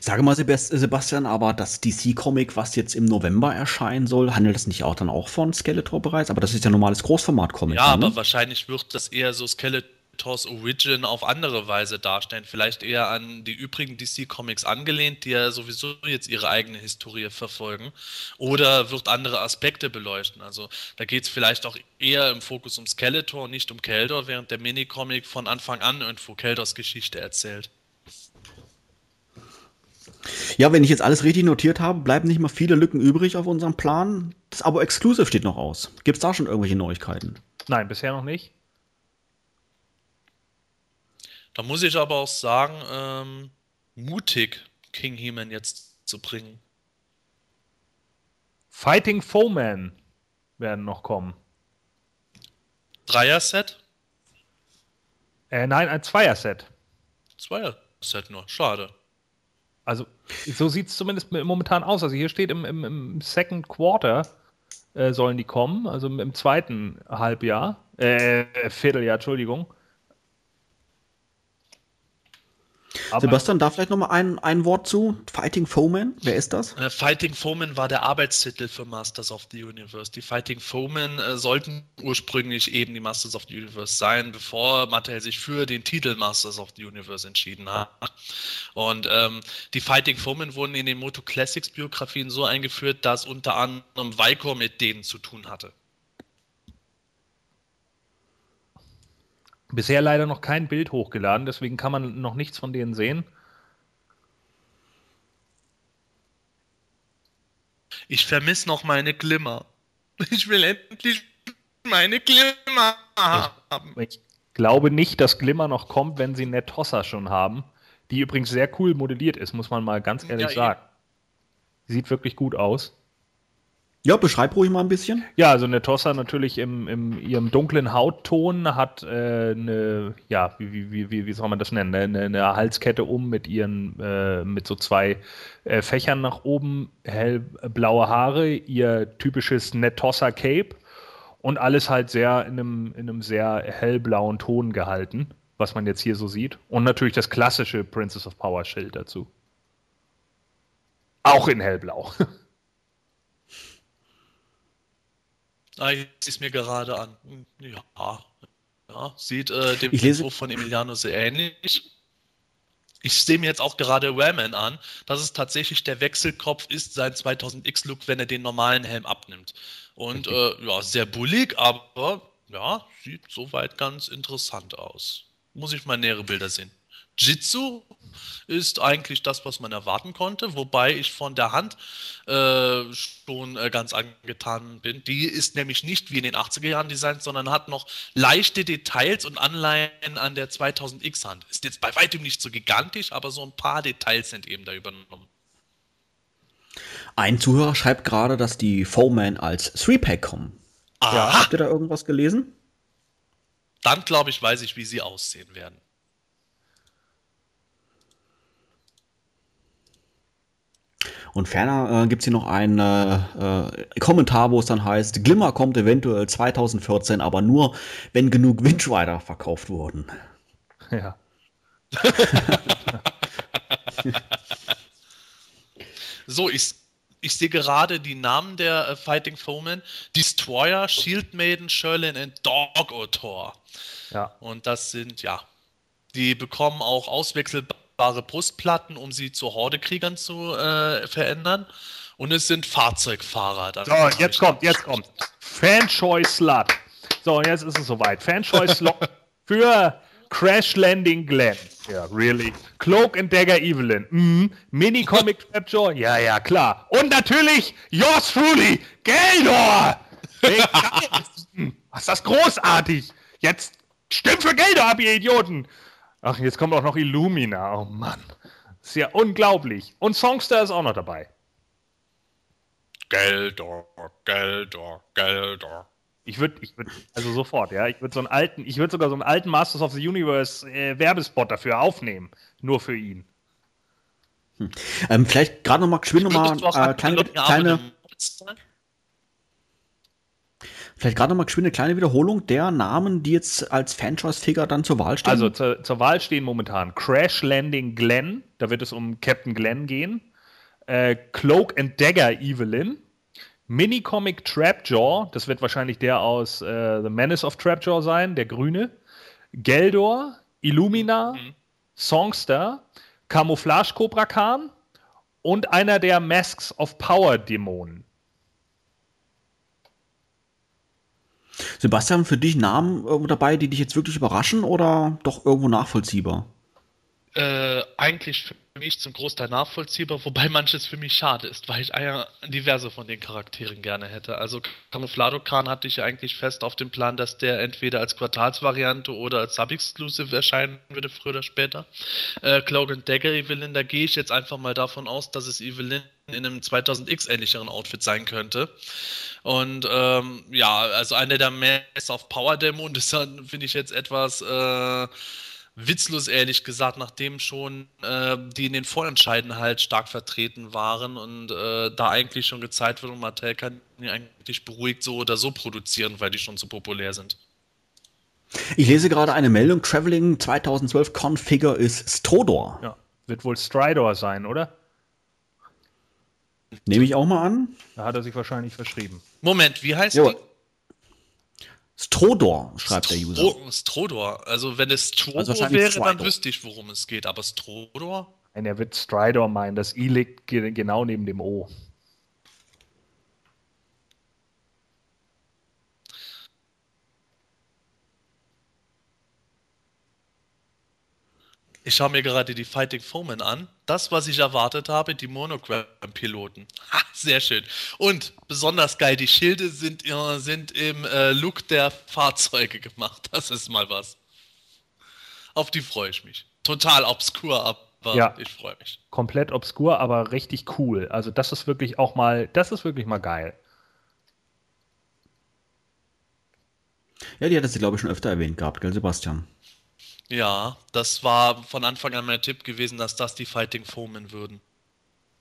Speaker 2: Sage mal, Sebastian, aber das DC-Comic, was jetzt im November erscheinen soll, handelt das nicht auch dann auch von Skeletor bereits? Aber das ist ja normales Großformat-Comic.
Speaker 3: Ja, ne? aber wahrscheinlich wird das eher so Skeletor Thors Origin auf andere Weise darstellen. Vielleicht eher an die übrigen DC-Comics angelehnt, die ja sowieso jetzt ihre eigene Historie verfolgen. Oder wird andere Aspekte beleuchten. Also da geht es vielleicht auch eher im Fokus um Skeletor und nicht um Keldor, während der Minicomic von Anfang an irgendwo Keldors Geschichte erzählt.
Speaker 2: Ja, wenn ich jetzt alles richtig notiert habe, bleiben nicht mal viele Lücken übrig auf unserem Plan. Das Abo Exclusive steht noch aus. Gibt es da schon irgendwelche Neuigkeiten?
Speaker 4: Nein, bisher noch nicht.
Speaker 3: Da muss ich aber auch sagen, ähm, mutig, King He-Man jetzt zu bringen.
Speaker 4: Fighting Foeman werden noch kommen.
Speaker 3: Dreier-Set?
Speaker 4: Äh, nein, ein Zweier-Set.
Speaker 3: Zweier-Set nur, schade.
Speaker 4: Also, so sieht es zumindest momentan aus. Also, hier steht im, im, im Second Quarter äh, sollen die kommen, also im, im zweiten Halbjahr, äh, Vierteljahr, Entschuldigung.
Speaker 2: Aber Sebastian, da vielleicht noch mal ein, ein Wort zu Fighting Foeman. Wer ist das?
Speaker 3: Äh, Fighting Foeman war der Arbeitstitel für Masters of the Universe. Die Fighting Foeman äh, sollten ursprünglich eben die Masters of the Universe sein, bevor Mattel sich für den Titel Masters of the Universe entschieden hat. Und ähm, die Fighting Foeman wurden in den Moto Classics Biografien so eingeführt, dass unter anderem Vicor mit denen zu tun hatte.
Speaker 4: Bisher leider noch kein Bild hochgeladen, deswegen kann man noch nichts von denen sehen.
Speaker 3: Ich vermisse noch meine Glimmer. Ich will endlich meine Glimmer haben.
Speaker 4: Ich, ich glaube nicht, dass Glimmer noch kommt, wenn sie Netossa schon haben. Die übrigens sehr cool modelliert ist, muss man mal ganz ehrlich ja, sagen. Sieht wirklich gut aus.
Speaker 2: Ja, beschreib ruhig mal ein bisschen.
Speaker 4: Ja, also eine Tossa natürlich im, im ihrem dunklen Hautton hat äh, eine, ja, wie, wie, wie, wie soll man das nennen, eine, eine Halskette um mit ihren, äh, mit so zwei äh, Fächern nach oben, hellblaue Haare, ihr typisches Netossa Cape und alles halt sehr in einem, in einem sehr hellblauen Ton gehalten, was man jetzt hier so sieht. Und natürlich das klassische Princess of Power Schild dazu. Auch in hellblau.
Speaker 3: Ah, ich sehe es mir gerade an. Hm, ja, ja sieht äh, dem
Speaker 2: ich lese...
Speaker 3: von Emiliano sehr ähnlich. Ich sehe mir jetzt auch gerade Wayman an, dass es tatsächlich der Wechselkopf ist, sein 2000X-Look, wenn er den normalen Helm abnimmt. Und äh, ja, sehr bullig, aber ja, sieht soweit ganz interessant aus. Muss ich mal nähere Bilder sehen. Jitsu ist eigentlich das, was man erwarten konnte, wobei ich von der Hand äh, schon äh, ganz angetan bin. Die ist nämlich nicht wie in den 80er Jahren designt, sondern hat noch leichte Details und Anleihen an der 2000X Hand. Ist jetzt bei weitem nicht so gigantisch, aber so ein paar Details sind eben da übernommen.
Speaker 2: Ein Zuhörer schreibt gerade, dass die Foeman als 3-Pack kommen. Ja, habt ihr da irgendwas gelesen?
Speaker 3: Dann glaube ich, weiß ich, wie sie aussehen werden.
Speaker 2: Und ferner äh, gibt es hier noch einen äh, äh, Kommentar, wo es dann heißt, Glimmer kommt eventuell 2014, aber nur, wenn genug Windrider verkauft wurden.
Speaker 4: Ja.
Speaker 3: so, ich, ich sehe gerade die Namen der äh, Fighting Foemen. Destroyer, Shield Maiden, Sherlin und Dog Otor.
Speaker 4: Ja.
Speaker 3: Und das sind, ja, die bekommen auch auswechselbare tragbare Brustplatten, um sie zu Hordekriegern zu äh, verändern. Und es sind Fahrzeugfahrer.
Speaker 4: so, jetzt kommt, jetzt kommt. Fanchoy Slut. So, jetzt ist es soweit. Fanchoy Slot für Crash Landing Glenn. Ja, really. Cloak and Dagger Evelyn. Mhm. Mini Comic Trapjaw. Ja, ja, klar. Und natürlich yours truly, Geldor. Was ist das großartig. Jetzt stimmt für Geldor ab, ihr Idioten. Ach, jetzt kommt auch noch Illumina. Oh Mann. ist ja unglaublich. Und Songster ist auch noch dabei.
Speaker 3: Geldor, Geldor, Geldor.
Speaker 4: Ich würde, ich würde, also sofort, ja, ich würde so einen alten, ich würde sogar so einen alten Masters of the Universe äh, Werbespot dafür aufnehmen, nur für ihn.
Speaker 2: Hm. Ähm, vielleicht gerade noch mal geschwind noch mal äh, kleine, kleine, Vielleicht gerade noch mal eine kleine Wiederholung der Namen, die jetzt als Fanchoice-Figure dann zur Wahl stehen.
Speaker 4: Also zur, zur, Wahl stehen momentan Crash Landing Glenn, da wird es um Captain Glenn gehen, äh, Cloak and Dagger Evelyn, Mini-Comic Trapjaw, das wird wahrscheinlich der aus äh, The Menace of Trapjaw sein, der grüne, Geldor, Illumina, mhm. Songster, Camouflage Cobra Khan und einer der Masks of Power Dämonen.
Speaker 2: Sebastian, für dich Namen irgendwo dabei, die dich jetzt wirklich überraschen oder doch irgendwo nachvollziehbar?
Speaker 3: Äh, eigentlich für mich zum Großteil nachvollziehbar, wobei manches für mich schade ist, weil ich diverse von den Charakteren gerne hätte. Also Camouflado Khan hatte ich eigentlich fest auf dem Plan, dass der entweder als Quartalsvariante oder als Sub-Exclusive erscheinen würde, früher oder später. Äh, Cloak and Dagger Evelyn, da gehe ich jetzt einfach mal davon aus, dass es Evelyn in einem 2000X ähnlicheren Outfit sein könnte. Und ähm, ja, also eine der Mass of Power Demo, und das finde ich jetzt etwas äh, witzlos, ehrlich gesagt, nachdem schon äh, die in den Vorentscheiden halt stark vertreten waren und äh, da eigentlich schon gezeigt wird und Mattel kann die eigentlich beruhigt so oder so produzieren, weil die schon so populär sind.
Speaker 2: Ich lese gerade eine Meldung, Traveling 2012 Configure ist Strodor.
Speaker 4: Ja, wird wohl Stridor sein, oder?
Speaker 2: Nehme ich auch mal an.
Speaker 4: Da hat er sich wahrscheinlich verschrieben.
Speaker 3: Moment, wie heißt jo. die?
Speaker 2: Strodor, schreibt Stro der User.
Speaker 3: Strodor. Also wenn es Strodor also wäre, Stridor. dann wüsste ich, worum es geht. Aber Strodor?
Speaker 4: Nein, er wird Stridor meinen. Das I liegt genau neben dem O.
Speaker 3: Ich schaue mir gerade die Fighting Foemen an. Das, was ich erwartet habe, die Monogram-Piloten. Sehr schön. Und besonders geil, die Schilde sind, sind im äh, Look der Fahrzeuge gemacht. Das ist mal was. Auf die freue ich mich. Total obskur, aber
Speaker 4: ja,
Speaker 3: ich freue mich.
Speaker 4: Komplett obskur, aber richtig cool. Also das ist wirklich auch mal, das ist wirklich mal geil.
Speaker 2: Ja, die hat sie, glaube ich, schon öfter erwähnt gehabt, gell, Sebastian?
Speaker 3: Ja, das war von Anfang an mein Tipp gewesen, dass das die Fighting Foemen würden.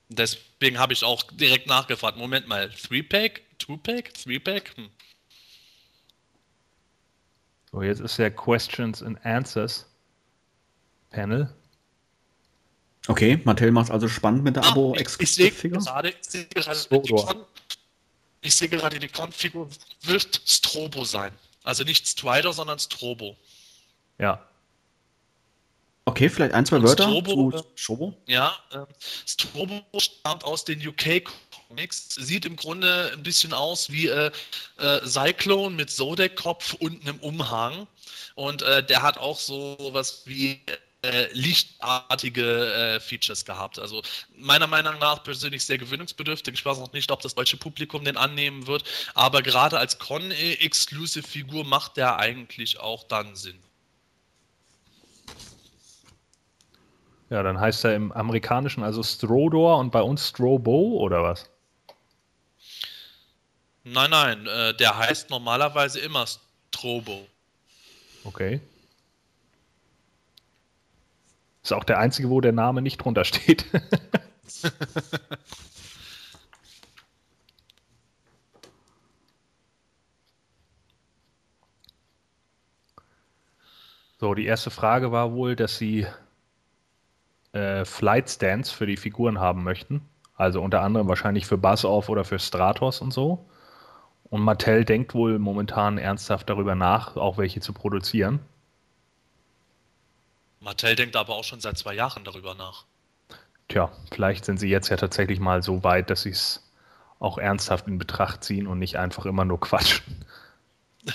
Speaker 3: Deswegen habe ich auch direkt nachgefragt. Moment mal, 3-Pack? 2-Pack? 3-Pack? Hm.
Speaker 4: So, jetzt ist der Questions and Answers Panel.
Speaker 2: Okay, Mattel macht es also spannend mit der ah, abo
Speaker 3: ich, ich sehe gerade, gerade, ich sehe gerade die Konfigur wird Strobo sein. Also nicht Strider, sondern Strobo.
Speaker 4: Ja.
Speaker 2: Okay, vielleicht ein, zwei Wörter
Speaker 3: Strobo, zu Strobo? Ja, äh, Strobo stammt aus den UK Comics, sieht im Grunde ein bisschen aus wie äh, äh, Cyclone mit Zodek-Kopf und einem Umhang. Und äh, der hat auch so was wie äh, lichtartige äh, Features gehabt. Also meiner Meinung nach persönlich sehr gewöhnungsbedürftig. Ich weiß noch nicht, ob das deutsche Publikum den annehmen wird, aber gerade als Con-Exclusive-Figur macht der eigentlich auch dann Sinn.
Speaker 4: Ja, dann heißt er im Amerikanischen also Strodor und bei uns Strobo oder was?
Speaker 3: Nein, nein, äh, der heißt normalerweise immer Strobo.
Speaker 4: Okay. Ist auch der einzige, wo der Name nicht drunter steht. so, die erste Frage war wohl, dass sie äh, Flight Stands für die Figuren haben möchten. Also unter anderem wahrscheinlich für Buzz Off oder für Stratos und so. Und Mattel denkt wohl momentan ernsthaft darüber nach, auch welche zu produzieren.
Speaker 3: Mattel denkt aber auch schon seit zwei Jahren darüber nach.
Speaker 4: Tja, vielleicht sind sie jetzt ja tatsächlich mal so weit, dass sie es auch ernsthaft in Betracht ziehen und nicht einfach immer nur quatschen.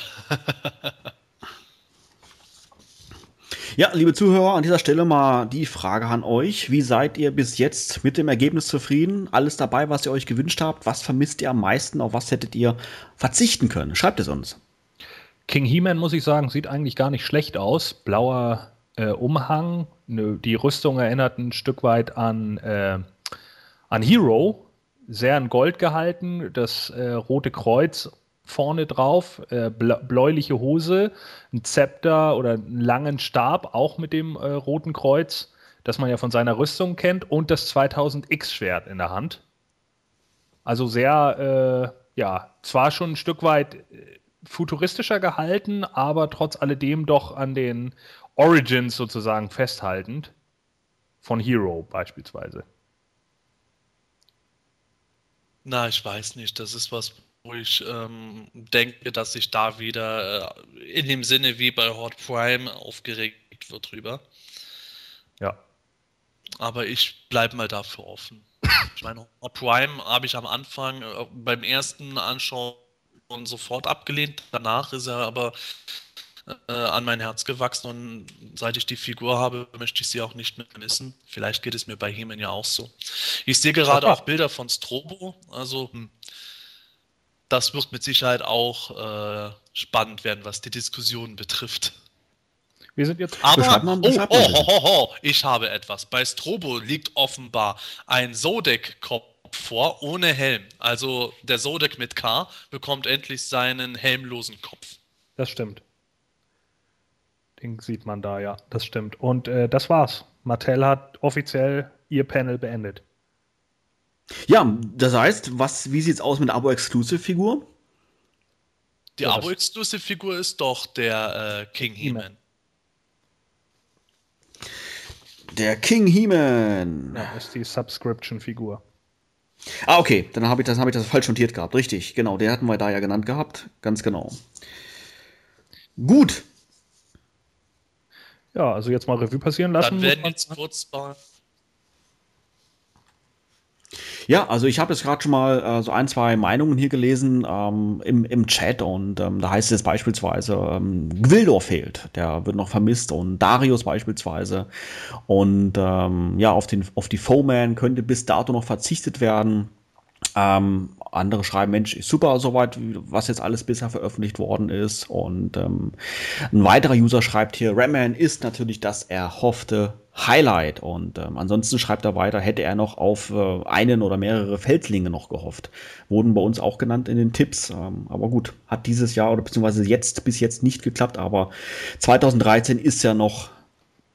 Speaker 2: Ja, liebe Zuhörer, an dieser Stelle mal die Frage an euch. Wie seid ihr bis jetzt mit dem Ergebnis zufrieden? Alles dabei, was ihr euch gewünscht habt? Was vermisst ihr am meisten? Auf was hättet ihr verzichten können? Schreibt es uns.
Speaker 4: King He-Man, muss ich sagen, sieht eigentlich gar nicht schlecht aus. Blauer äh, Umhang. Die Rüstung erinnert ein Stück weit an, äh, an Hero. Sehr in Gold gehalten. Das äh, Rote Kreuz vorne drauf, äh, bläuliche Hose, ein Zepter oder einen langen Stab, auch mit dem äh, roten Kreuz, das man ja von seiner Rüstung kennt, und das 2000X-Schwert in der Hand. Also sehr, äh, ja, zwar schon ein Stück weit äh, futuristischer gehalten, aber trotz alledem doch an den Origins sozusagen festhaltend. Von Hero beispielsweise.
Speaker 3: Na, ich weiß nicht. Das ist was, wo ich ähm, denke, dass sich da wieder äh, in dem Sinne wie bei Hot Prime aufgeregt wird drüber.
Speaker 4: Ja.
Speaker 3: Aber ich bleibe mal dafür offen. Ich meine, Hot Prime habe ich am Anfang äh, beim ersten Anschauen sofort abgelehnt. Danach ist er aber äh, an mein Herz gewachsen und seit ich die Figur habe, möchte ich sie auch nicht mehr missen. Vielleicht geht es mir bei Hemen ja auch so. Ich sehe gerade auch Bilder von Strobo, also hm, das wird mit Sicherheit auch äh, spannend werden, was die Diskussion betrifft.
Speaker 4: Wir sind jetzt.
Speaker 3: Aber man, oh, oh, oh, oh, oh, ich habe etwas. Bei Strobo liegt offenbar ein Sodek-Kopf vor, ohne Helm. Also der Sodek mit K bekommt endlich seinen helmlosen Kopf.
Speaker 4: Das stimmt. Den sieht man da, ja. Das stimmt. Und äh, das war's. Mattel hat offiziell ihr Panel beendet.
Speaker 2: Ja, das heißt, was, wie sieht's aus mit der Abo-Exclusive-Figur?
Speaker 3: Die Abo-Exclusive-Figur ist doch der äh, King He-Man.
Speaker 2: Der King He-Man.
Speaker 4: Ja, ist die Subscription-Figur.
Speaker 2: Ah, okay, dann habe ich, das, hab ich das falsch notiert gehabt. Richtig, genau, der hatten wir da ja genannt gehabt. Ganz genau. Gut.
Speaker 4: Ja, also jetzt mal Revue passieren lassen.
Speaker 3: Dann werden jetzt kurz
Speaker 2: Ja, also ich habe jetzt gerade schon mal äh, so ein, zwei Meinungen hier gelesen ähm, im, im Chat und ähm, da heißt es beispielsweise, ähm, Gwildor fehlt, der wird noch vermisst und Darius beispielsweise und ähm, ja, auf, den, auf die Foeman könnte bis dato noch verzichtet werden. Ähm, andere schreiben, Mensch, ist super soweit, was jetzt alles bisher veröffentlicht worden ist. Und ähm, ein weiterer User schreibt hier, Ramman ist natürlich das erhoffte Highlight. Und ähm, ansonsten schreibt er weiter, hätte er noch auf äh, einen oder mehrere Feldlinge noch gehofft. Wurden bei uns auch genannt in den Tipps. Ähm, aber gut, hat dieses Jahr oder beziehungsweise jetzt bis jetzt nicht geklappt. Aber 2013 ist ja noch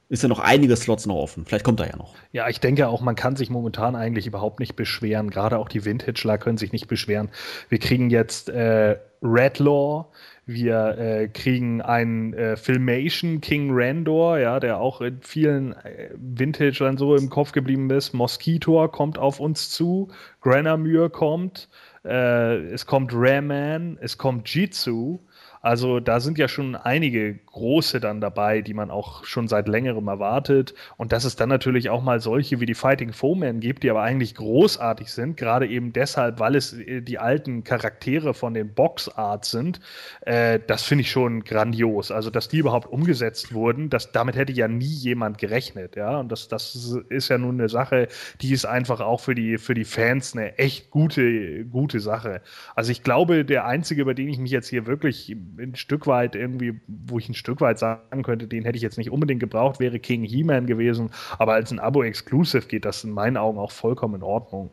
Speaker 2: ist ja noch einige Slots noch offen. Vielleicht kommt er ja noch.
Speaker 4: Ja, ich denke auch, man kann sich momentan eigentlich überhaupt nicht beschweren. Gerade auch die Vintageler können sich nicht beschweren. Wir kriegen jetzt äh, Redlaw, wir äh, kriegen einen äh, Filmation King Randor, ja, der auch in vielen äh, Vintage dann so im Kopf geblieben ist. Mosquito kommt auf uns zu, Granamure kommt, äh, es kommt Rayman, es kommt Jitsu. Also da sind ja schon einige große dann dabei, die man auch schon seit längerem erwartet. Und dass es dann natürlich auch mal solche wie die Fighting Foeman gibt, die aber eigentlich großartig sind, gerade eben deshalb, weil es äh, die alten Charaktere von den Boxarts sind, äh, das finde ich schon grandios. Also dass die überhaupt umgesetzt wurden, das, damit hätte ja nie jemand gerechnet. Ja? Und das, das ist ja nun eine Sache, die ist einfach auch für die, für die Fans eine echt gute, gute Sache. Also ich glaube, der Einzige, über den ich mich jetzt hier wirklich ein Stück weit irgendwie, wo ich ein Stück weit sagen könnte, den hätte ich jetzt nicht unbedingt gebraucht, wäre King He-Man gewesen. Aber als ein Abo-Exclusive geht das in meinen Augen auch vollkommen in Ordnung.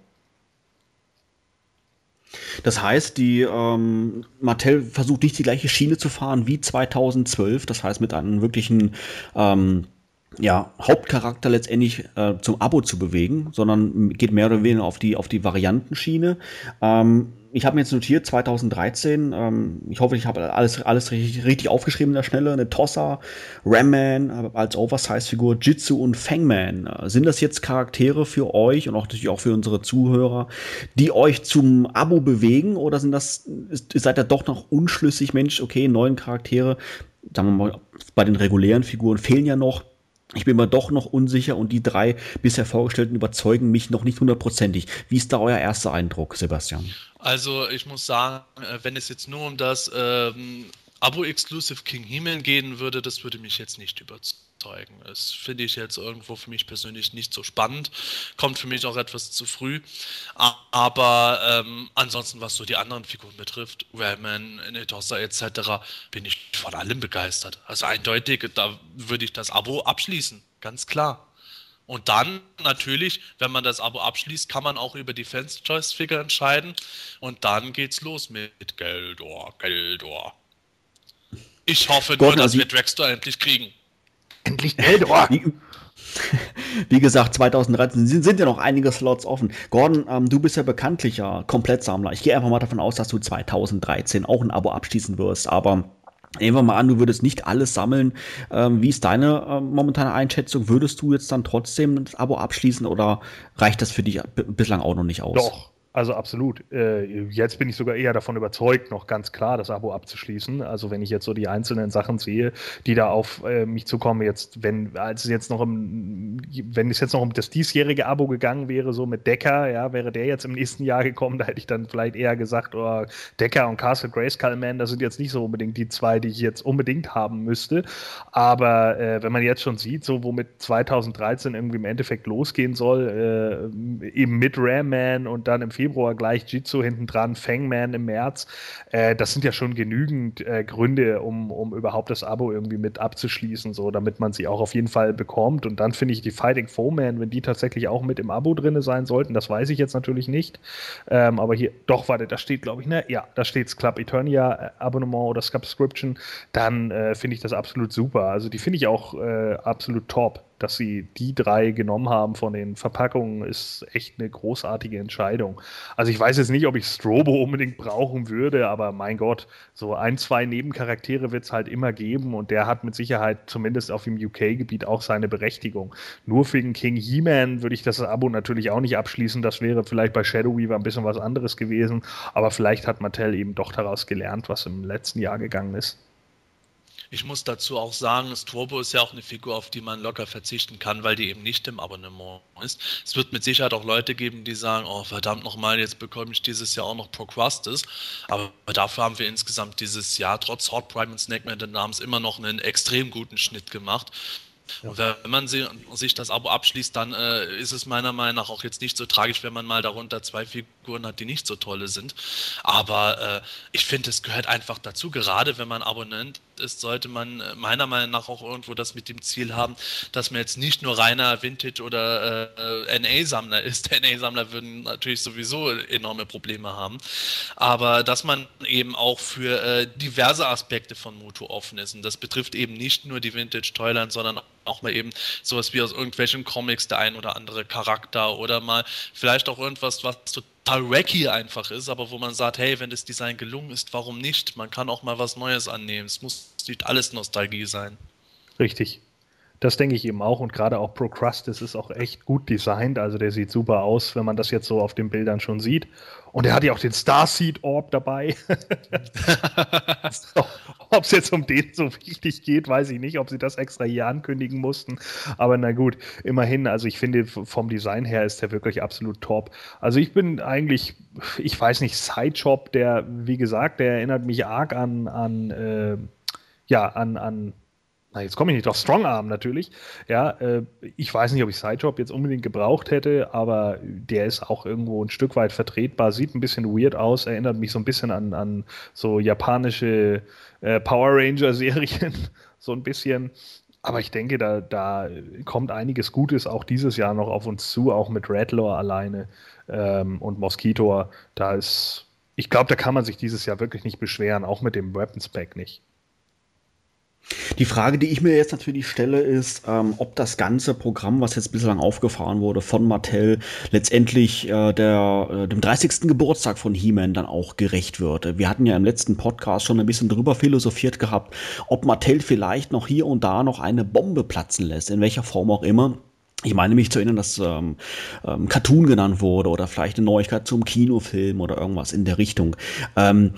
Speaker 2: Das heißt, die ähm, Mattel versucht nicht die gleiche Schiene zu fahren wie 2012. Das heißt, mit einem wirklichen ähm, ja, Hauptcharakter letztendlich äh, zum Abo zu bewegen, sondern geht mehr oder weniger auf die, auf die Variantenschiene. Ähm, ich habe mir jetzt notiert, 2013, ähm, ich hoffe, ich habe alles, alles richtig, richtig aufgeschrieben in der Schnelle, eine Tossa, Ramman als Oversize-Figur, Jitsu und Fangman. Äh, sind das jetzt Charaktere für euch und auch natürlich auch für unsere Zuhörer, die euch zum Abo bewegen? Oder sind das, ist, seid ihr doch noch unschlüssig, Mensch, okay, neuen Charaktere, sagen wir mal, bei den regulären Figuren fehlen ja noch, ich bin mir doch noch unsicher und die drei bisher vorgestellten überzeugen mich noch nicht hundertprozentig. Wie ist da euer erster Eindruck, Sebastian?
Speaker 3: Also ich muss sagen, äh, wenn es jetzt nur um das ähm, Abo-Exclusive King Himmel gehen würde, das würde mich jetzt nicht überzeugen. Das finde ich jetzt irgendwo für mich persönlich nicht so spannend. Kommt für mich auch etwas zu früh. Aber ähm, ansonsten, was so die anderen Figuren betrifft, Rayman, Netossa etc., bin ich von allem begeistert. Also eindeutig, da würde ich das Abo abschließen. Ganz klar. Und dann natürlich, wenn man das Abo abschließt, kann man auch über die Fans Choice Figure entscheiden. Und dann geht's los mit Geldor, Geldor. Ich hoffe nur, Gott, dass wir Dragstore endlich kriegen.
Speaker 2: Endlich Geldor! Wie, wie gesagt, 2013 sind, sind, ja noch einige Slots offen. Gordon, ähm, du bist ja bekanntlicher Komplettsammler. Ich gehe einfach mal davon aus, dass du 2013 auch ein Abo abschließen wirst. Aber Nehmen wir mal an, du würdest nicht alles sammeln. Ähm, wie ist deine äh, momentane Einschätzung? Würdest du jetzt dann trotzdem das Abo abschließen oder reicht das für dich bislang auch noch nicht aus?
Speaker 4: Doch, Also absolut. Äh, jetzt bin ich sogar eher davon überzeugt, noch ganz klar das Abo abzuschließen. Also wenn ich jetzt so die einzelnen Sachen sehe, die da auf äh, mich zukommen, jetzt, wenn als es jetzt noch im, wenn es jetzt noch um das diesjährige Abo gegangen wäre, so mit Decker, ja, wäre der jetzt im nächsten Jahr gekommen, da hätte ich dann vielleicht eher gesagt, oh, Decker und Castle Grayskull Man, das sind jetzt nicht so unbedingt die zwei, die ich jetzt unbedingt haben müsste. Aber äh, wenn man jetzt schon sieht, so womit 2013 irgendwie im Endeffekt losgehen soll, äh, eben mit Ram Man und dann im Februar gleich Jitsu hinten dran, Fangman im März. Äh, das sind ja schon genügend äh, Gründe, um, um überhaupt das Abo irgendwie mit abzuschließen, so damit man sie auch auf jeden Fall bekommt. Und dann finde ich die Fighting Foeman, wenn die tatsächlich auch mit im Abo drin sein sollten, das weiß ich jetzt natürlich nicht. Ähm, aber hier, doch, warte, da steht, glaube ich, ne? Ja, da steht Club Eternia äh, Abonnement oder Subscription. Dann äh, finde ich das absolut super. Also die finde ich auch äh, absolut top dass sie die drei genommen haben von den Verpackungen, ist echt eine großartige Entscheidung. Also ich weiß jetzt nicht, ob ich Strobo unbedingt brauchen würde, aber mein Gott, so ein, zwei Nebencharaktere wird es halt immer geben und der hat mit Sicherheit zumindest auf dem UK-Gebiet auch seine Berechtigung. Nur für den King He-Man würde ich das Abo natürlich auch nicht abschließen. Das wäre vielleicht bei Shadow Weaver ein bisschen was anderes gewesen, aber vielleicht hat Mattel eben doch daraus gelernt, was im letzten Jahr gegangen ist.
Speaker 3: Ich muss dazu auch sagen, Strobo ist ja auch eine Figur, auf die man locker verzichten kann, weil die eben nicht im Abonnement ist. Es wird mit Sicherheit auch Leute geben, die sagen, oh verdammt nochmal, jetzt bekomme ich dieses Jahr auch noch Procrustes. Aber dafür haben wir insgesamt dieses Jahr trotz Hot Prime und Snake Man Namens immer noch einen extrem guten Schnitt gemacht. Ja. Und wenn man sich das Abo abschließt, dann äh, ist es meiner Meinung nach auch jetzt nicht so tragisch, wenn man mal darunter zwei Figuren hat, die nicht so tolle sind. Aber äh, ich finde, es gehört einfach dazu. Gerade wenn man Abonnent ist, sollte man äh, meiner Meinung nach auch irgendwo das mit dem Ziel haben, dass man jetzt nicht nur reiner Vintage- oder äh, NA-Sammler ist. NA-Sammler würden natürlich sowieso enorme Probleme haben. Aber dass man eben auch für äh, diverse Aspekte von Moto offen ist. Und das betrifft eben nicht nur die Vintage-Toyline, sondern auch mal eben sowas wie aus irgendwelchen Comics der ein oder andere Charakter oder mal vielleicht auch irgendwas, was total wacky einfach ist, aber wo man sagt, hey, wenn das Design gelungen ist, warum nicht? Man kann auch mal was Neues annehmen. Es muss nicht alles Nostalgie sein.
Speaker 4: Richtig. Das denke ich eben auch und gerade auch Procrustes ist auch echt gut designt, also der sieht super aus, wenn man das jetzt so auf den Bildern schon sieht. Und er hat ja auch den Starseed Orb dabei. ob es jetzt um den so wichtig geht, weiß ich nicht, ob sie das extra hier ankündigen mussten. Aber na gut, immerhin, also ich finde, vom Design her ist der wirklich absolut top. Also ich bin eigentlich, ich weiß nicht, Sideshop, der, wie gesagt, der erinnert mich arg an, an äh, ja, an, an na, jetzt komme ich nicht auf Strongarm natürlich. Ja, äh, ich weiß nicht, ob ich Sidejob jetzt unbedingt gebraucht hätte, aber der ist auch irgendwo ein Stück weit vertretbar, sieht ein bisschen weird aus, erinnert mich so ein bisschen an, an so japanische äh, Power Ranger-Serien, so ein bisschen. Aber ich denke, da, da kommt einiges Gutes auch dieses Jahr noch auf uns zu, auch mit Redlaw alleine ähm, und Mosquito. Da ist, ich glaube, da kann man sich dieses Jahr wirklich nicht beschweren, auch mit dem Weapons Pack nicht.
Speaker 2: Die Frage, die ich mir jetzt natürlich stelle, ist, ähm, ob das ganze Programm, was jetzt bislang aufgefahren wurde von Mattel, letztendlich äh, der, äh, dem 30. Geburtstag von He-Man dann auch gerecht wird. Wir hatten ja im letzten Podcast schon ein bisschen drüber philosophiert gehabt, ob Mattel vielleicht noch hier und da noch eine Bombe platzen lässt, in welcher Form auch immer. Ich meine mich zu erinnern, dass ähm, ähm, Cartoon genannt wurde oder vielleicht eine Neuigkeit zum Kinofilm oder irgendwas in der Richtung. Ähm,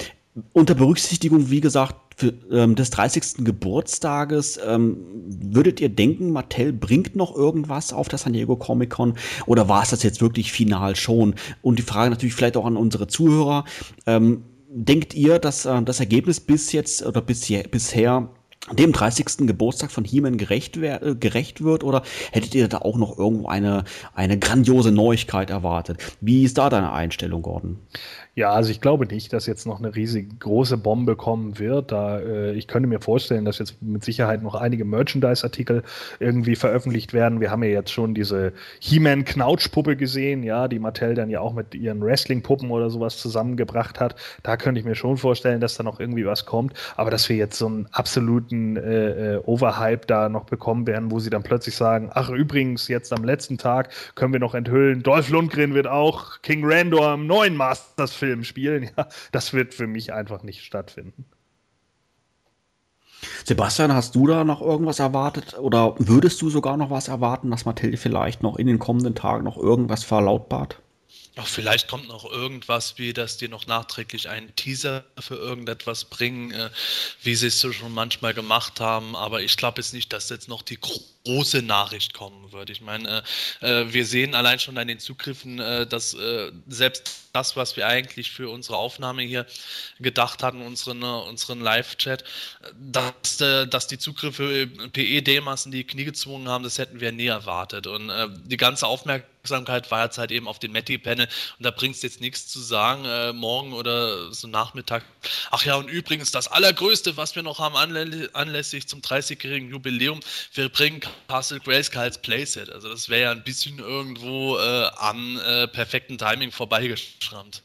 Speaker 2: unter Berücksichtigung, wie gesagt, für, ähm, des 30. Geburtstages, ähm, würdet ihr denken, Mattel bringt noch irgendwas auf das San Diego Comic Con oder war es das jetzt wirklich final schon? Und die Frage natürlich vielleicht auch an unsere Zuhörer. Ähm, denkt ihr, dass äh, das Ergebnis bis jetzt oder bisher, bisher dem 30. Geburtstag von He-Man gerecht, äh, gerecht wird oder hättet ihr da auch noch irgendwo eine, eine grandiose Neuigkeit erwartet? Wie ist da deine Einstellung, Gordon?
Speaker 4: Ja, also ich glaube nicht, dass jetzt noch eine riesig große Bombe kommen wird. Da, äh, ich könnte mir vorstellen, dass jetzt mit Sicherheit noch einige Merchandise-Artikel irgendwie veröffentlicht werden. Wir haben ja jetzt schon diese He-Man-Knautschpuppe gesehen, ja, die Mattel dann ja auch mit ihren Wrestling-Puppen oder sowas zusammengebracht hat. Da könnte ich mir schon vorstellen, dass da noch irgendwie was kommt. Aber dass wir jetzt so einen absoluten äh, äh, Overhype da noch bekommen werden, wo sie dann plötzlich sagen, ach übrigens, jetzt am letzten Tag können wir noch enthüllen, Dolph Lundgren wird auch King Randor im neuen Masters Film spielen, ja, das wird für mich einfach nicht stattfinden.
Speaker 2: Sebastian, hast du da noch irgendwas erwartet oder würdest du sogar noch was erwarten, dass Mathilde vielleicht noch in den kommenden Tagen noch irgendwas verlautbart?
Speaker 3: Ach, vielleicht kommt noch irgendwas, wie dass die noch nachträglich einen Teaser für irgendetwas bringen, äh, wie sie es so schon manchmal gemacht haben. Aber ich glaube jetzt nicht, dass jetzt noch die große Nachricht kommen wird. Ich meine, äh, äh, wir sehen allein schon an den Zugriffen, äh, dass äh, selbst das, was wir eigentlich für unsere Aufnahme hier gedacht hatten, unseren, unseren Live-Chat, dass, äh, dass die Zugriffe PE-D-Massen die Knie gezwungen haben, das hätten wir nie erwartet. Und die ganze Aufmerksamkeit war jetzt halt eben auf den Meti-Panel und da bringt es jetzt nichts zu sagen, morgen oder so Nachmittag. Ach ja, und übrigens, das Allergrößte, was wir noch haben anlässlich zum 30-jährigen Jubiläum, wir bringen Castle Grayskulls Playset. Also das wäre ja ein bisschen irgendwo äh, am äh, perfekten Timing vorbeigeschrammt.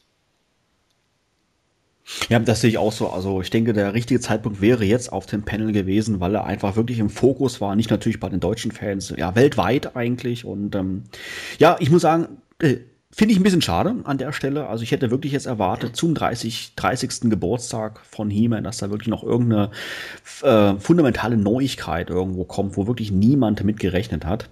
Speaker 2: Ja, das sehe ich auch so. Also ich denke, der richtige Zeitpunkt wäre jetzt auf dem Panel gewesen, weil er einfach wirklich im Fokus war. Nicht natürlich bei den deutschen Fans, ja, weltweit eigentlich. Und ähm, ja, ich muss sagen, äh, Finde ich ein bisschen schade an der Stelle. Also ich hätte wirklich jetzt erwartet, zum 30. 30. Geburtstag von He-Man, dass da wirklich noch irgendeine äh, fundamentale Neuigkeit irgendwo kommt, wo wirklich niemand mit gerechnet hat.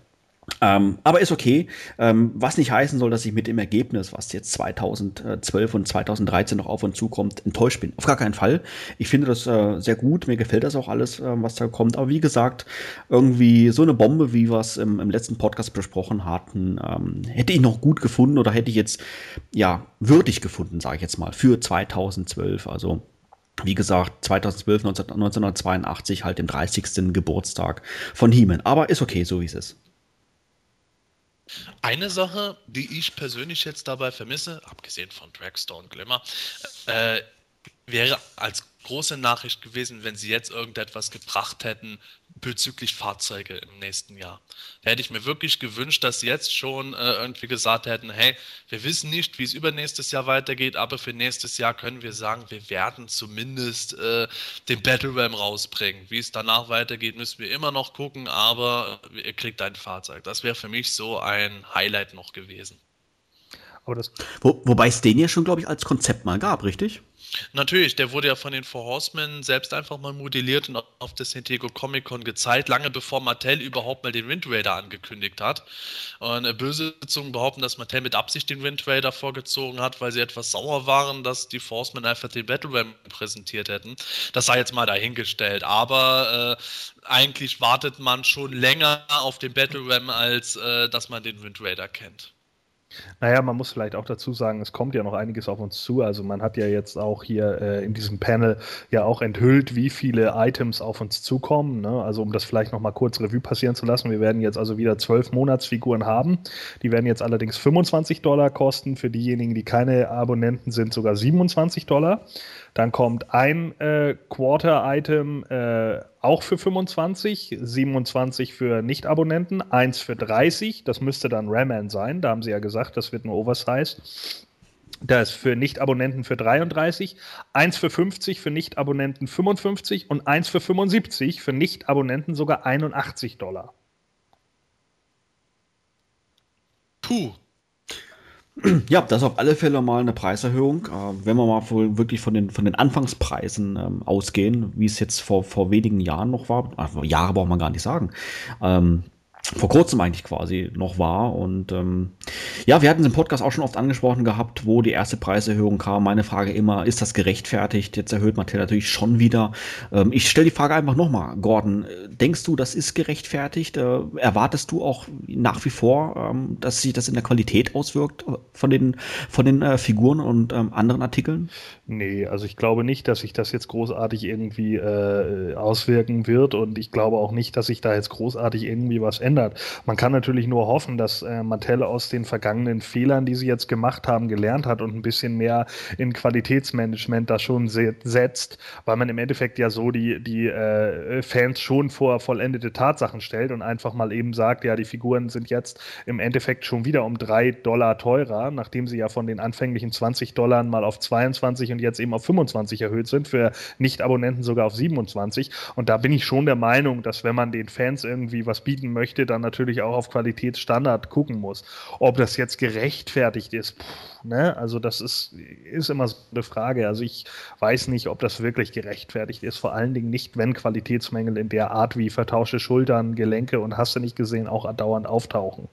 Speaker 2: Ähm, aber ist okay, ähm, was nicht heißen soll, dass ich mit dem Ergebnis, was jetzt 2012 und 2013 noch auf und zukommt, enttäuscht bin. Auf gar keinen Fall. Ich finde das äh, sehr gut, mir gefällt das auch alles, äh, was da kommt. Aber wie gesagt, irgendwie so eine Bombe, wie wir es im, im, letzten Podcast besprochen hatten, ähm, hätte ich noch gut gefunden oder hätte ich jetzt, ja, würdig gefunden, sage ich jetzt mal, für 2012. Also wie gesagt, 2012, 19, 1982, halt dem 30. Geburtstag von He-Man. Aber ist okay, so wie es ist.
Speaker 3: Eine Sache, die ich persönlich jetzt dabei vermisse, abgesehen von Dragstore und Glimmer, äh, wäre als große Nachricht gewesen, wenn sie jetzt irgendetwas gebracht hätten bezüglich Fahrzeuge im nächsten Jahr. Da hätte ich mir wirklich gewünscht, dass sie jetzt schon äh, irgendwie gesagt hätten, hey, wir wissen nicht, wie es übernächstes Jahr weitergeht, aber für nächstes Jahr können wir sagen, wir werden zumindest äh, den Battle Ram rausbringen. Wie es danach weitergeht, müssen wir immer noch gucken, aber ihr kriegt ein Fahrzeug. Das wäre für mich so ein Highlight noch gewesen.
Speaker 2: Wo, wobei es den ja schon, glaube ich, als Konzept mal gab, richtig?
Speaker 3: Natürlich, der wurde ja von den Four Horsemen selbst einfach mal modelliert und auf der San Diego Comic Con gezeigt, lange bevor Mattel überhaupt mal den Wind Raider angekündigt hat. Und äh, böse Zungen behaupten, dass Mattel mit Absicht den Wind Raider vorgezogen hat, weil sie etwas sauer waren, dass die Four Horsemen einfach den Battle Ram präsentiert hätten. Das sei jetzt mal dahingestellt. Aber äh, eigentlich wartet man schon länger auf den Battle Ram, als äh, dass man den Wind Raider kennt.
Speaker 4: Naja, man muss vielleicht auch dazu sagen, es kommt ja noch einiges auf uns zu. Also man hat ja jetzt auch hier äh, in diesem Panel ja auch enthüllt, wie viele Items auf uns zukommen. Ne? Also um das vielleicht noch mal kurz Revue passieren zu lassen. Wir werden jetzt also wieder zwölf Monatsfiguren haben. Die werden jetzt allerdings 25 Dollar kosten. Für diejenigen, die keine Abonnenten sind, sogar 27 Dollar. Dann kommt ein äh, Quarter-Item äh, auch für 25, 27 für Nicht-Abonnenten, eins für 30, das müsste dann Raman sein, da haben sie ja gesagt, das wird nur Oversize. Das für Nicht-Abonnenten für 33, eins für 50 für Nicht-Abonnenten 55 und eins für 75 für Nicht-Abonnenten sogar 81 Dollar.
Speaker 2: Puh, ja, das ist auf alle Fälle mal eine Preiserhöhung. Äh, wenn wir mal wohl wirklich von den, von den Anfangspreisen ähm, ausgehen, wie es jetzt vor, vor wenigen Jahren noch war, also Jahre braucht man gar nicht sagen, ähm, vor kurzem eigentlich quasi noch war. Und ähm, ja, wir hatten es im Podcast auch schon oft angesprochen gehabt, wo die erste Preiserhöhung kam. Meine Frage immer, ist das gerechtfertigt? Jetzt erhöht Mattel natürlich schon wieder. Ähm, ich stelle die Frage einfach nochmal, Gordon. Denkst du, das ist gerechtfertigt? Äh, erwartest du auch nach wie vor, ähm, dass sich das in der Qualität auswirkt äh, von den, von den äh, Figuren und ähm, anderen Artikeln?
Speaker 4: Nee, also ich glaube nicht, dass sich das jetzt großartig irgendwie äh, auswirken wird. Und ich glaube auch nicht, dass sich da jetzt großartig irgendwie was ändert verändert. Man kann natürlich nur hoffen, dass äh, Mattel aus den vergangenen Fehlern, die sie jetzt gemacht haben, gelernt hat und ein bisschen mehr in Qualitätsmanagement da schon se setzt, weil man im Endeffekt ja so die, die äh, Fans schon vor vollendete Tatsachen stellt und einfach mal eben sagt, ja, die Figuren sind jetzt im Endeffekt schon wieder um drei Dollar teurer, nachdem sie ja von den anfänglichen 20 Dollar mal auf 22 und jetzt eben auf 25 erhöht sind, für Nicht-Abonnenten sogar auf 27. Und da bin ich schon der Meinung, dass wenn man den Fans irgendwie was bieten möchte, dann natürlich auch auf Qualitätsstandard gucken muss. Ob das jetzt gerechtfertigt ist, pff, ne? also das ist, ist immer so eine Frage. Also ich weiß nicht, ob das wirklich gerechtfertigt ist. Vor allen Dingen nicht, wenn Qualitätsmängel in der Art wie vertauschte Schultern, Gelenke und hast du nicht gesehen auch dauernd auftauchen.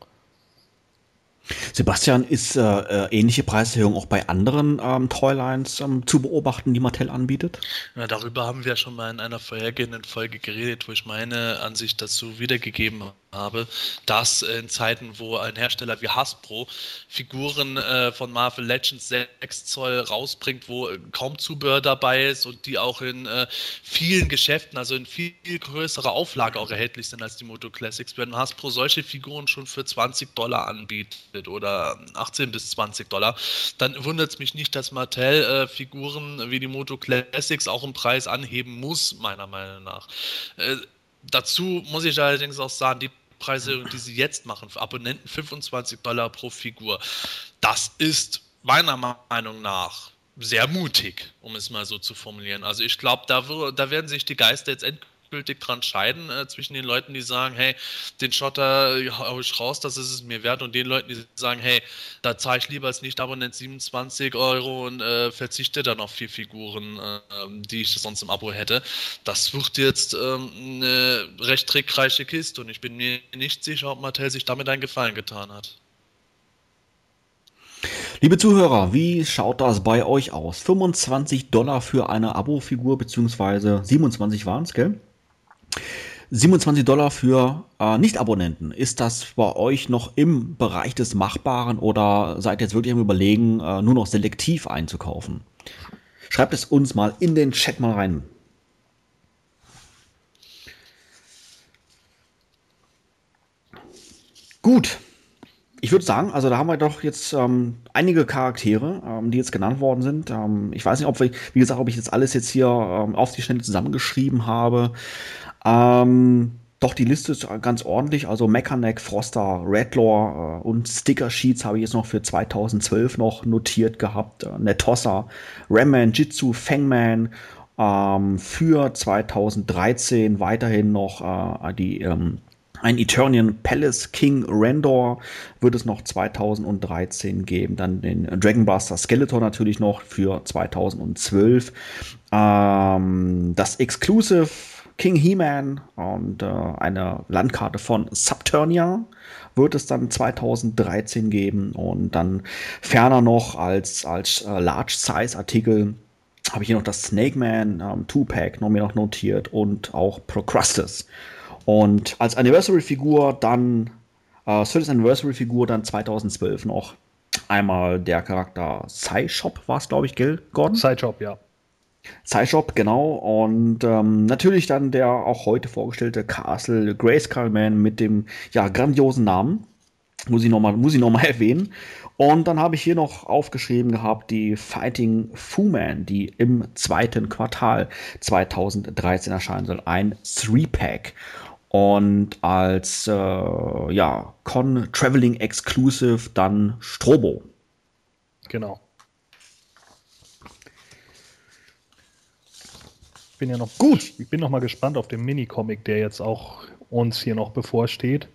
Speaker 2: Sebastian, ist äh, äh, ähnliche Preiserhöhung auch bei anderen ähm, Toylines ähm, zu beobachten, die Mattel anbietet?
Speaker 3: Ja, darüber haben wir schon mal in einer vorhergehenden Folge geredet, wo ich meine Ansicht dazu wiedergegeben habe, dass in Zeiten, wo ein Hersteller wie Hasbro Figuren äh, von Marvel Legends 6 Zoll rausbringt, wo äh, kaum Zubehör dabei ist und die auch in äh, vielen Geschäften, also in viel größerer Auflage auch erhältlich sind als die Moto Classics, werden Hasbro solche Figuren schon für 20 Dollar anbietet oder 18 bis 20 Dollar, dann wundert es mich nicht, dass Mattel äh, Figuren wie die Moto Classics auch im Preis anheben muss, meiner Meinung nach. Äh, dazu muss ich allerdings auch sagen, die Preise, die sie jetzt machen, für Abonnenten 25 Dollar pro Figur, das ist meiner Meinung nach sehr mutig, um es mal so zu formulieren. Also ich glaube, da, da werden sich die Geister jetzt endgültig endgültig dran scheiden äh, zwischen den Leuten, die sagen, hey, den Schotter hau ich raus, das ist es mir wert, und den Leuten, die sagen, hey, da zahle ich lieber als Nicht-Abonnent 27 Euro und äh, verzichte dann auf vier Figuren, äh, die ich sonst im Abo hätte. Das wird jetzt ähm, eine recht trickreiche Kiste und ich bin mir nicht sicher, ob Mattel sich damit einen Gefallen getan hat.
Speaker 2: Liebe Zuhörer, wie schaut das bei euch aus? 25 Dollar für eine Abo-Figur, beziehungsweise 27 waren es, gell? 27 Dollar für äh, Nicht-Abonnenten. Ist das bei euch noch im Bereich des Machbaren oder seid ihr jetzt wirklich am Überlegen, äh, nur noch selektiv einzukaufen? Schreibt es uns mal in den Chat mal rein. Gut. Ich würde sagen, also da haben wir doch jetzt ähm, einige Charaktere, ähm, die jetzt genannt worden sind. Ähm, ich weiß nicht, ob wir, wie gesagt, ob ich jetzt alles jetzt hier ähm, auf die Schnelle zusammengeschrieben habe. Ähm, doch, die Liste ist ganz ordentlich. Also Mechanic, Froster, Redlaw äh, und Sticker Sheets habe ich jetzt noch für 2012 noch notiert gehabt. Äh, Netossa, Ramman, Jitsu, Fangman. Ähm, für 2013 weiterhin noch äh, die ähm, ein Eternian Palace King Randor wird es noch 2013 geben. Dann den Dragon Blaster Skeletor natürlich noch für 2012. Ähm, das Exclusive King He-Man und äh, eine Landkarte von Subturnia wird es dann 2013 geben und dann ferner noch als, als äh, Large-Size-Artikel habe ich hier noch das Snake Man ähm, Two-Pack noch mir noch notiert und auch Procrustes. Und als Anniversary-Figur dann, äh, Service Anniversary-Figur dann 2012 noch einmal der Charakter Psyshop war es, glaube ich, gell,
Speaker 4: Gordon? Psyshop, ja.
Speaker 2: Sideshop, genau. Und ähm, natürlich dann der auch heute vorgestellte Castle Grayskull Man mit dem ja grandiosen Namen. Muss ich nochmal noch erwähnen. Und dann habe ich hier noch aufgeschrieben gehabt die Fighting Fu Man, die im zweiten Quartal 2013 erscheinen soll. Ein Three-Pack. Und als äh, ja, Con Traveling Exclusive dann Strobo.
Speaker 4: Genau. Bin ja noch gut. Ich bin noch mal gespannt auf den Mini-Comic, der jetzt auch uns hier noch bevorsteht.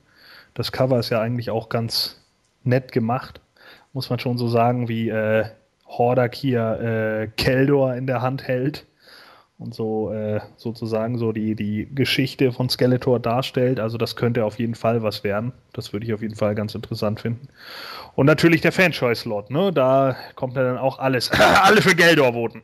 Speaker 4: Das Cover ist ja eigentlich auch ganz nett gemacht, muss man schon so sagen, wie äh, Hordak hier äh, Keldor in der Hand hält und so äh, sozusagen so die, die Geschichte von Skeletor darstellt. Also das könnte auf jeden Fall was werden. Das würde ich auf jeden Fall ganz interessant finden. Und natürlich der Fanchoice-Lot, ne? Da kommt ja dann auch alles. Alle für Geldor voten.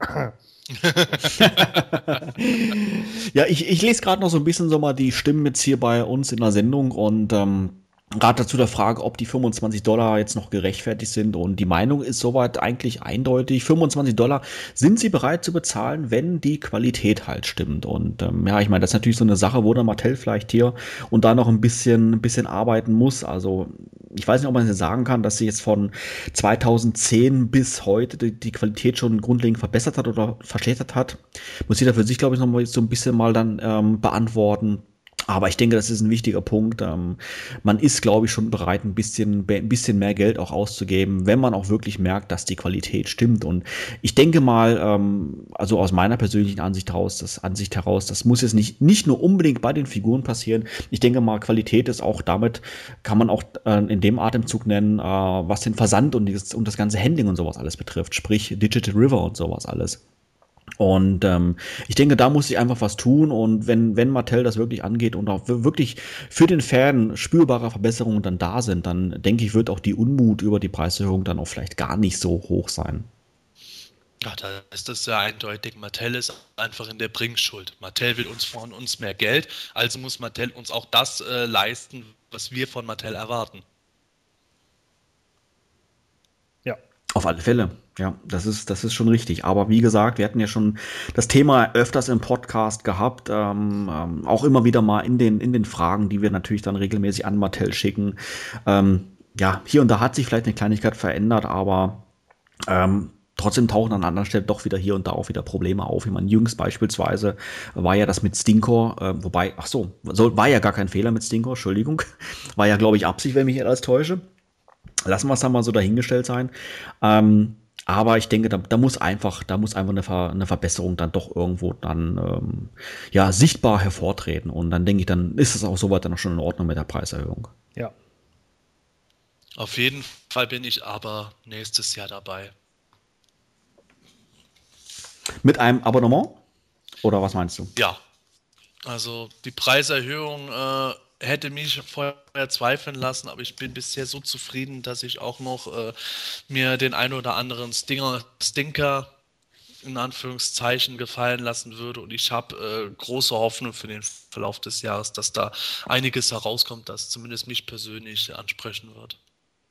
Speaker 2: ja, ich, ich lese gerade noch so ein bisschen so mal die Stimmen jetzt hier bei uns in der Sendung und ähm, Gerade dazu der Frage, ob die 25 Dollar jetzt noch gerechtfertigt sind. Und die Meinung ist soweit eigentlich eindeutig. 25 Dollar sind sie bereit zu bezahlen, wenn die Qualität halt stimmt. Und ähm, ja, ich meine, das ist natürlich so eine Sache, wo der Mattel vielleicht hier und da noch ein bisschen, ein bisschen arbeiten muss. Also ich weiß nicht, ob man jetzt sagen kann, dass sie jetzt von 2010 bis heute die, die Qualität schon grundlegend verbessert hat oder verschlechtert hat. Muss jeder für sich, glaube ich, noch mal so ein bisschen mal dann ähm, beantworten. Aber ich denke, das ist ein wichtiger Punkt. Ähm, man ist, glaube ich, schon bereit, ein bisschen, ein bisschen mehr Geld auch auszugeben, wenn man auch wirklich merkt, dass die Qualität stimmt. Und ich denke mal, ähm, also aus meiner persönlichen Ansicht heraus, das Ansicht heraus, das muss jetzt nicht, nicht nur unbedingt bei den Figuren passieren. Ich denke mal, Qualität ist auch damit, kann man auch äh, in dem Atemzug nennen, äh, was den Versand und, das, und das ganze Handling und sowas alles betrifft. Sprich, Digital River und sowas alles. Und ähm, ich denke, da muss sich einfach was tun. Und wenn, wenn Mattel das wirklich angeht und auch wirklich für den Fan spürbare Verbesserungen dann da sind, dann denke ich, wird auch die Unmut über die Preiserhöhung dann auch vielleicht gar nicht so hoch sein.
Speaker 3: Ja, da ist das ja eindeutig. Mattel ist einfach in der Bringschuld. Mattel will uns von uns mehr Geld, also muss Mattel uns auch das äh, leisten, was wir von Mattel erwarten.
Speaker 2: Ja. Auf alle Fälle. Ja, das ist, das ist schon richtig. Aber wie gesagt, wir hatten ja schon das Thema öfters im Podcast gehabt, ähm, ähm, auch immer wieder mal in den, in den Fragen, die wir natürlich dann regelmäßig an Mattel schicken. Ähm, ja, hier und da hat sich vielleicht eine Kleinigkeit verändert, aber ähm, trotzdem tauchen an anderen Stellen doch wieder hier und da auch wieder Probleme auf. Ich meine, jüngst beispielsweise war ja das mit Stinkor, äh, wobei, ach so, war ja gar kein Fehler mit Stinkor, Entschuldigung. War ja, glaube ich, Absicht, wenn mich alles täusche. Lassen wir es dann mal so dahingestellt sein. Ähm, aber ich denke, da, da, muss einfach, da muss einfach eine, Ver, eine Verbesserung dann doch irgendwo dann ähm, ja sichtbar hervortreten. Und dann denke ich, dann ist es auch soweit dann auch schon in Ordnung mit der Preiserhöhung.
Speaker 3: Ja. Auf jeden Fall bin ich aber nächstes Jahr dabei.
Speaker 2: Mit einem Abonnement? Oder was meinst du?
Speaker 3: Ja. Also die Preiserhöhung äh, hätte mich vorher zweifeln lassen, aber ich bin bisher so zufrieden, dass ich auch noch äh, mir den ein oder anderen Stinger, Stinker in Anführungszeichen gefallen lassen würde. Und ich habe äh, große Hoffnung für den Verlauf des Jahres, dass da einiges herauskommt, das zumindest mich persönlich ansprechen wird.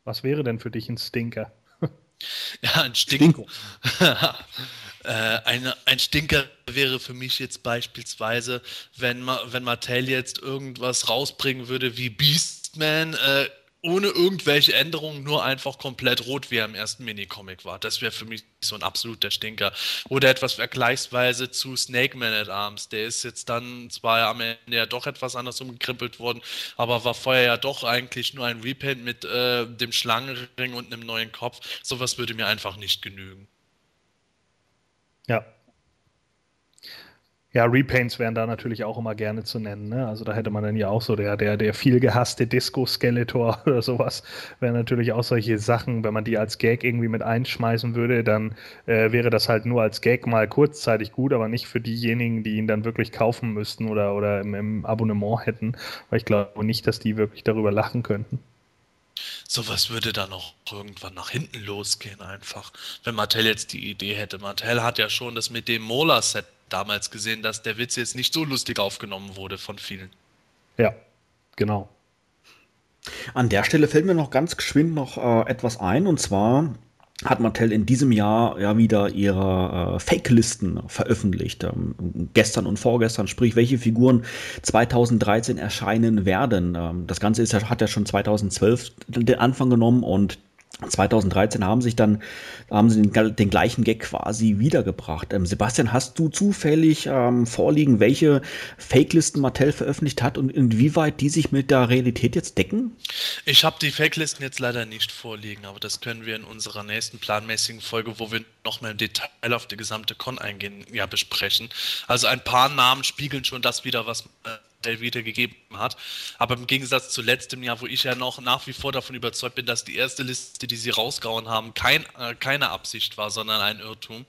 Speaker 4: Was wäre denn für dich ein Stinker?
Speaker 3: ja, ein Stinker. Äh, eine, ein Stinker wäre für mich jetzt beispielsweise, wenn, wenn Mattel jetzt irgendwas rausbringen würde wie Beastman, äh, ohne irgendwelche Änderungen, nur einfach komplett rot, wie er im ersten Minicomic war. Das wäre für mich so ein absoluter Stinker. Oder etwas vergleichsweise zu Snake Man at Arms. Der ist jetzt dann zwar am Ende ja doch etwas anders umgekrempelt worden, aber war vorher ja doch eigentlich nur ein Repaint mit äh, dem Schlangenring und einem neuen Kopf. Sowas würde mir einfach nicht genügen.
Speaker 4: Ja. Ja, Repaints wären da natürlich auch immer gerne zu nennen. Ne? Also da hätte man dann ja auch so der, der, der viel gehasste Disco-Skeletor oder sowas. Wären natürlich auch solche Sachen, wenn man die als Gag irgendwie mit einschmeißen würde, dann äh, wäre das halt nur als Gag mal kurzzeitig gut, aber nicht für diejenigen, die ihn dann wirklich kaufen müssten oder, oder im, im Abonnement hätten. Weil ich glaube nicht, dass die wirklich darüber lachen könnten.
Speaker 3: Sowas würde dann auch irgendwann nach hinten losgehen, einfach. Wenn Mattel jetzt die Idee hätte. Mattel hat ja schon das mit dem Mola-Set damals gesehen, dass der Witz jetzt nicht so lustig aufgenommen wurde von vielen.
Speaker 4: Ja, genau.
Speaker 2: An der Stelle fällt mir noch ganz geschwind noch äh, etwas ein, und zwar hat Mattel in diesem Jahr ja wieder ihre äh, Fake-Listen veröffentlicht. Ähm, gestern und vorgestern, sprich, welche Figuren 2013 erscheinen werden. Ähm, das Ganze ist, hat ja schon 2012 den Anfang genommen und 2013 haben sich dann haben sie den, den gleichen Gag quasi wiedergebracht. Ähm, Sebastian, hast du zufällig ähm, vorliegen, welche Fake-Listen Mattel veröffentlicht hat und inwieweit die sich mit der Realität jetzt decken?
Speaker 3: Ich habe die Fake-Listen jetzt leider nicht vorliegen, aber das können wir in unserer nächsten planmäßigen Folge, wo wir noch mehr im Detail auf die gesamte Con eingehen, ja besprechen. Also ein paar Namen spiegeln schon das wieder, was äh, wieder gegeben hat. Aber im Gegensatz zu letztem Jahr, wo ich ja noch nach wie vor davon überzeugt bin, dass die erste Liste, die sie rausgehauen haben, kein, äh, keine Absicht war, sondern ein Irrtum.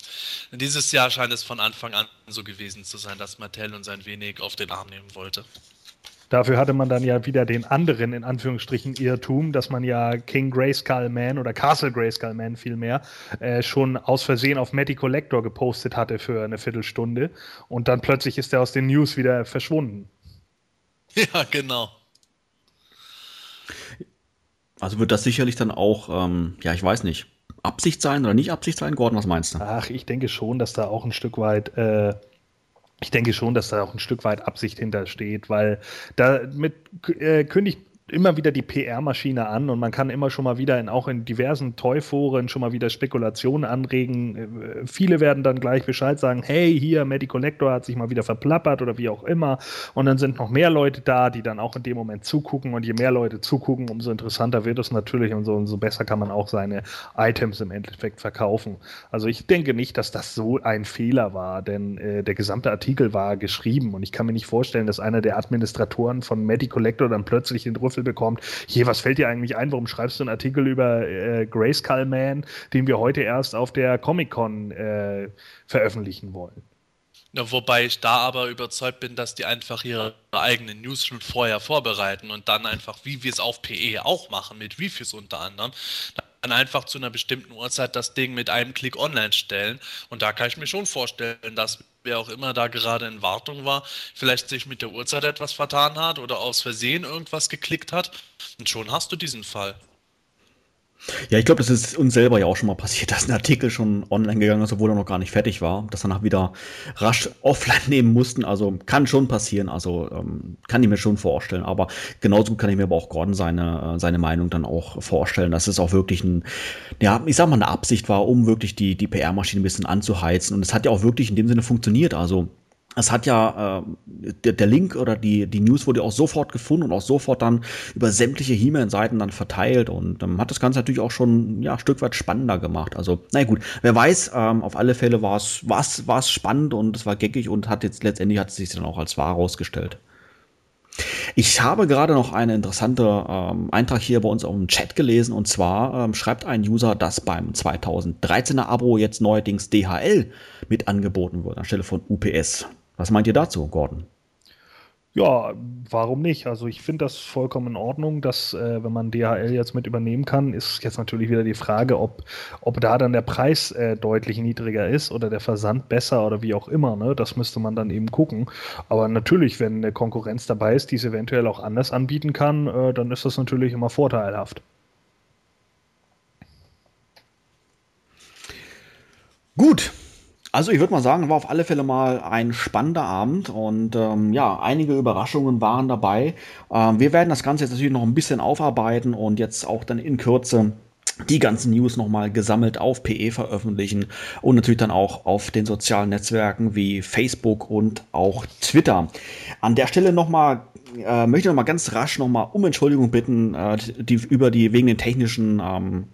Speaker 3: Dieses Jahr scheint es von Anfang an so gewesen zu sein, dass Mattel uns ein wenig auf den Arm nehmen wollte.
Speaker 4: Dafür hatte man dann ja wieder den anderen, in Anführungsstrichen, Irrtum, dass man ja King Grayskull Man oder Castle Grayskull Man vielmehr äh, schon aus Versehen auf Matty Collector gepostet hatte für eine Viertelstunde. Und dann plötzlich ist er aus den News wieder verschwunden.
Speaker 3: Ja, genau.
Speaker 2: Also wird das sicherlich dann auch, ähm, ja, ich weiß nicht, Absicht sein oder nicht Absicht sein? Gordon, was meinst du?
Speaker 4: Ach, ich denke schon, dass da auch ein Stück weit, äh, ich denke schon, dass da auch ein Stück weit Absicht hintersteht, weil da mit äh, kündigt immer wieder die PR-Maschine an und man kann immer schon mal wieder in, auch in diversen Toy-Foren schon mal wieder Spekulationen anregen. Äh, viele werden dann gleich Bescheid sagen, hey, hier, Maddie Collector hat sich mal wieder verplappert oder wie auch immer. Und dann sind noch mehr Leute da, die dann auch in dem Moment zugucken und je mehr Leute zugucken, umso interessanter wird es natürlich und so, umso besser kann man auch seine Items im Endeffekt verkaufen. Also ich denke nicht, dass das so ein Fehler war, denn äh, der gesamte Artikel war geschrieben und ich kann mir nicht vorstellen, dass einer der Administratoren von Maddie Collector dann plötzlich den Rüffel Rätsel bekommt. Hier, was fällt dir eigentlich ein? Warum schreibst du einen Artikel über äh, Grayskull Man, den wir heute erst auf der Comic-Con äh, veröffentlichen wollen?
Speaker 3: Ja, wobei ich da aber überzeugt bin, dass die einfach ihre eigenen News schon vorher vorbereiten und dann einfach, wie wir es auf PE auch machen, mit Reviews unter anderem, dann einfach zu einer bestimmten Uhrzeit das Ding mit einem Klick online stellen. Und da kann ich mir schon vorstellen, dass wer auch immer da gerade in Wartung war, vielleicht sich mit der Uhrzeit etwas vertan hat oder aus Versehen irgendwas geklickt hat. Und schon hast du diesen Fall.
Speaker 2: Ja, ich glaube, das ist uns selber ja auch schon mal passiert, dass ein Artikel schon online gegangen ist, obwohl er noch gar nicht fertig war, dass danach wieder rasch offline nehmen mussten. Also kann schon passieren, also ähm, kann ich mir schon vorstellen. Aber genauso kann ich mir aber auch Gordon seine, äh, seine Meinung dann auch vorstellen, dass es auch wirklich ein, ja, ich sag mal, eine Absicht war, um wirklich die, die PR-Maschine ein bisschen anzuheizen. Und es hat ja auch wirklich in dem Sinne funktioniert. Also es hat ja äh, der, der, Link oder die, die News wurde auch sofort gefunden und auch sofort dann über sämtliche He-Man-Seiten dann verteilt und ähm, hat das Ganze natürlich auch schon ja, ein Stück weit spannender gemacht. Also, na gut, wer weiß, ähm, auf alle Fälle war es war's, war's spannend und es war geckig und hat jetzt letztendlich hat es sich dann auch als wahr herausgestellt. Ich habe gerade noch einen interessanten ähm, Eintrag hier bei uns auf dem Chat gelesen und zwar ähm, schreibt ein User, dass beim 2013er Abo jetzt neuerdings DHL mit angeboten wird anstelle von UPS. Was meint ihr dazu, Gordon?
Speaker 4: Ja, warum nicht? Also ich finde das vollkommen in Ordnung, dass äh, wenn man DHL jetzt mit übernehmen kann, ist jetzt natürlich wieder die Frage, ob, ob da dann der Preis äh, deutlich niedriger ist oder der Versand besser oder wie auch immer. Ne? Das müsste man dann eben gucken. Aber natürlich, wenn eine Konkurrenz dabei ist, die es eventuell auch anders anbieten kann, äh, dann ist das natürlich immer vorteilhaft.
Speaker 2: Gut, also ich würde mal sagen, war auf alle Fälle mal ein spannender Abend und ähm, ja, einige Überraschungen waren dabei. Ähm, wir werden das Ganze jetzt natürlich noch ein bisschen aufarbeiten und jetzt auch dann in Kürze die ganzen News nochmal gesammelt auf PE veröffentlichen und natürlich dann auch auf den sozialen Netzwerken wie Facebook und auch Twitter. An der Stelle nochmal äh, möchte ich nochmal ganz rasch nochmal um Entschuldigung bitten, äh, die, über die wegen den technischen ähm,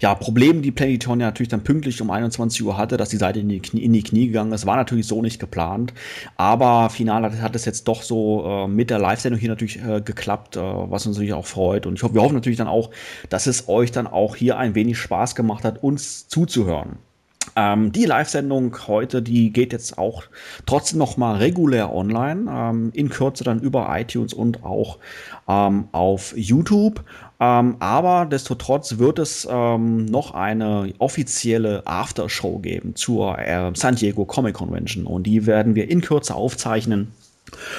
Speaker 2: ja, Problem, die Planetonia natürlich dann pünktlich um 21 Uhr hatte, dass die Seite in die Knie, in die Knie gegangen ist, war natürlich so nicht geplant. Aber final hat, hat es jetzt doch so äh, mit der Live-Sendung hier natürlich äh, geklappt, äh, was uns natürlich auch freut. Und ich hoffe, wir hoffen natürlich dann auch, dass es euch dann auch hier ein wenig Spaß gemacht hat, uns zuzuhören. Ähm, die Live-Sendung heute, die geht jetzt auch trotzdem noch mal regulär online, ähm, in Kürze dann über iTunes und auch ähm, auf YouTube. Ähm, aber destotrotz wird es ähm, noch eine offizielle Aftershow geben zur äh, San Diego Comic Convention und die werden wir in Kürze aufzeichnen.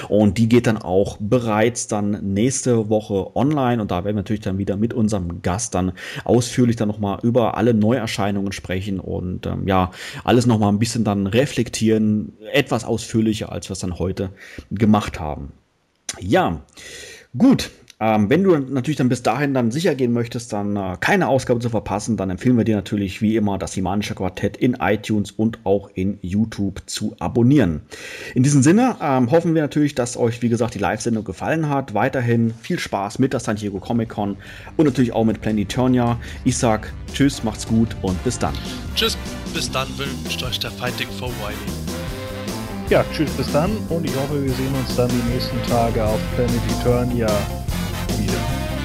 Speaker 2: Und die geht dann auch bereits dann nächste Woche online und da werden wir natürlich dann wieder mit unserem Gast dann ausführlich dann nochmal über alle Neuerscheinungen sprechen und ähm, ja, alles nochmal ein bisschen dann reflektieren, etwas ausführlicher, als wir es dann heute gemacht haben. Ja, gut, ähm, wenn du natürlich dann bis dahin dann sicher gehen möchtest, dann äh, keine Ausgabe zu verpassen, dann empfehlen wir dir natürlich wie immer das Himanische Quartett in iTunes und auch in YouTube zu abonnieren. In diesem Sinne ähm, hoffen wir natürlich, dass euch, wie gesagt, die Live-Sendung gefallen hat. Weiterhin viel Spaß mit der San Diego Comic Con und natürlich auch mit Planetonia. Ich sag Tschüss, macht's gut und bis dann.
Speaker 3: Tschüss, bis dann wünscht euch der Fighting for Wiley.
Speaker 4: Ja, tschüss, bis dann und ich hoffe, wir sehen uns dann die nächsten Tage auf Planet Eternia you.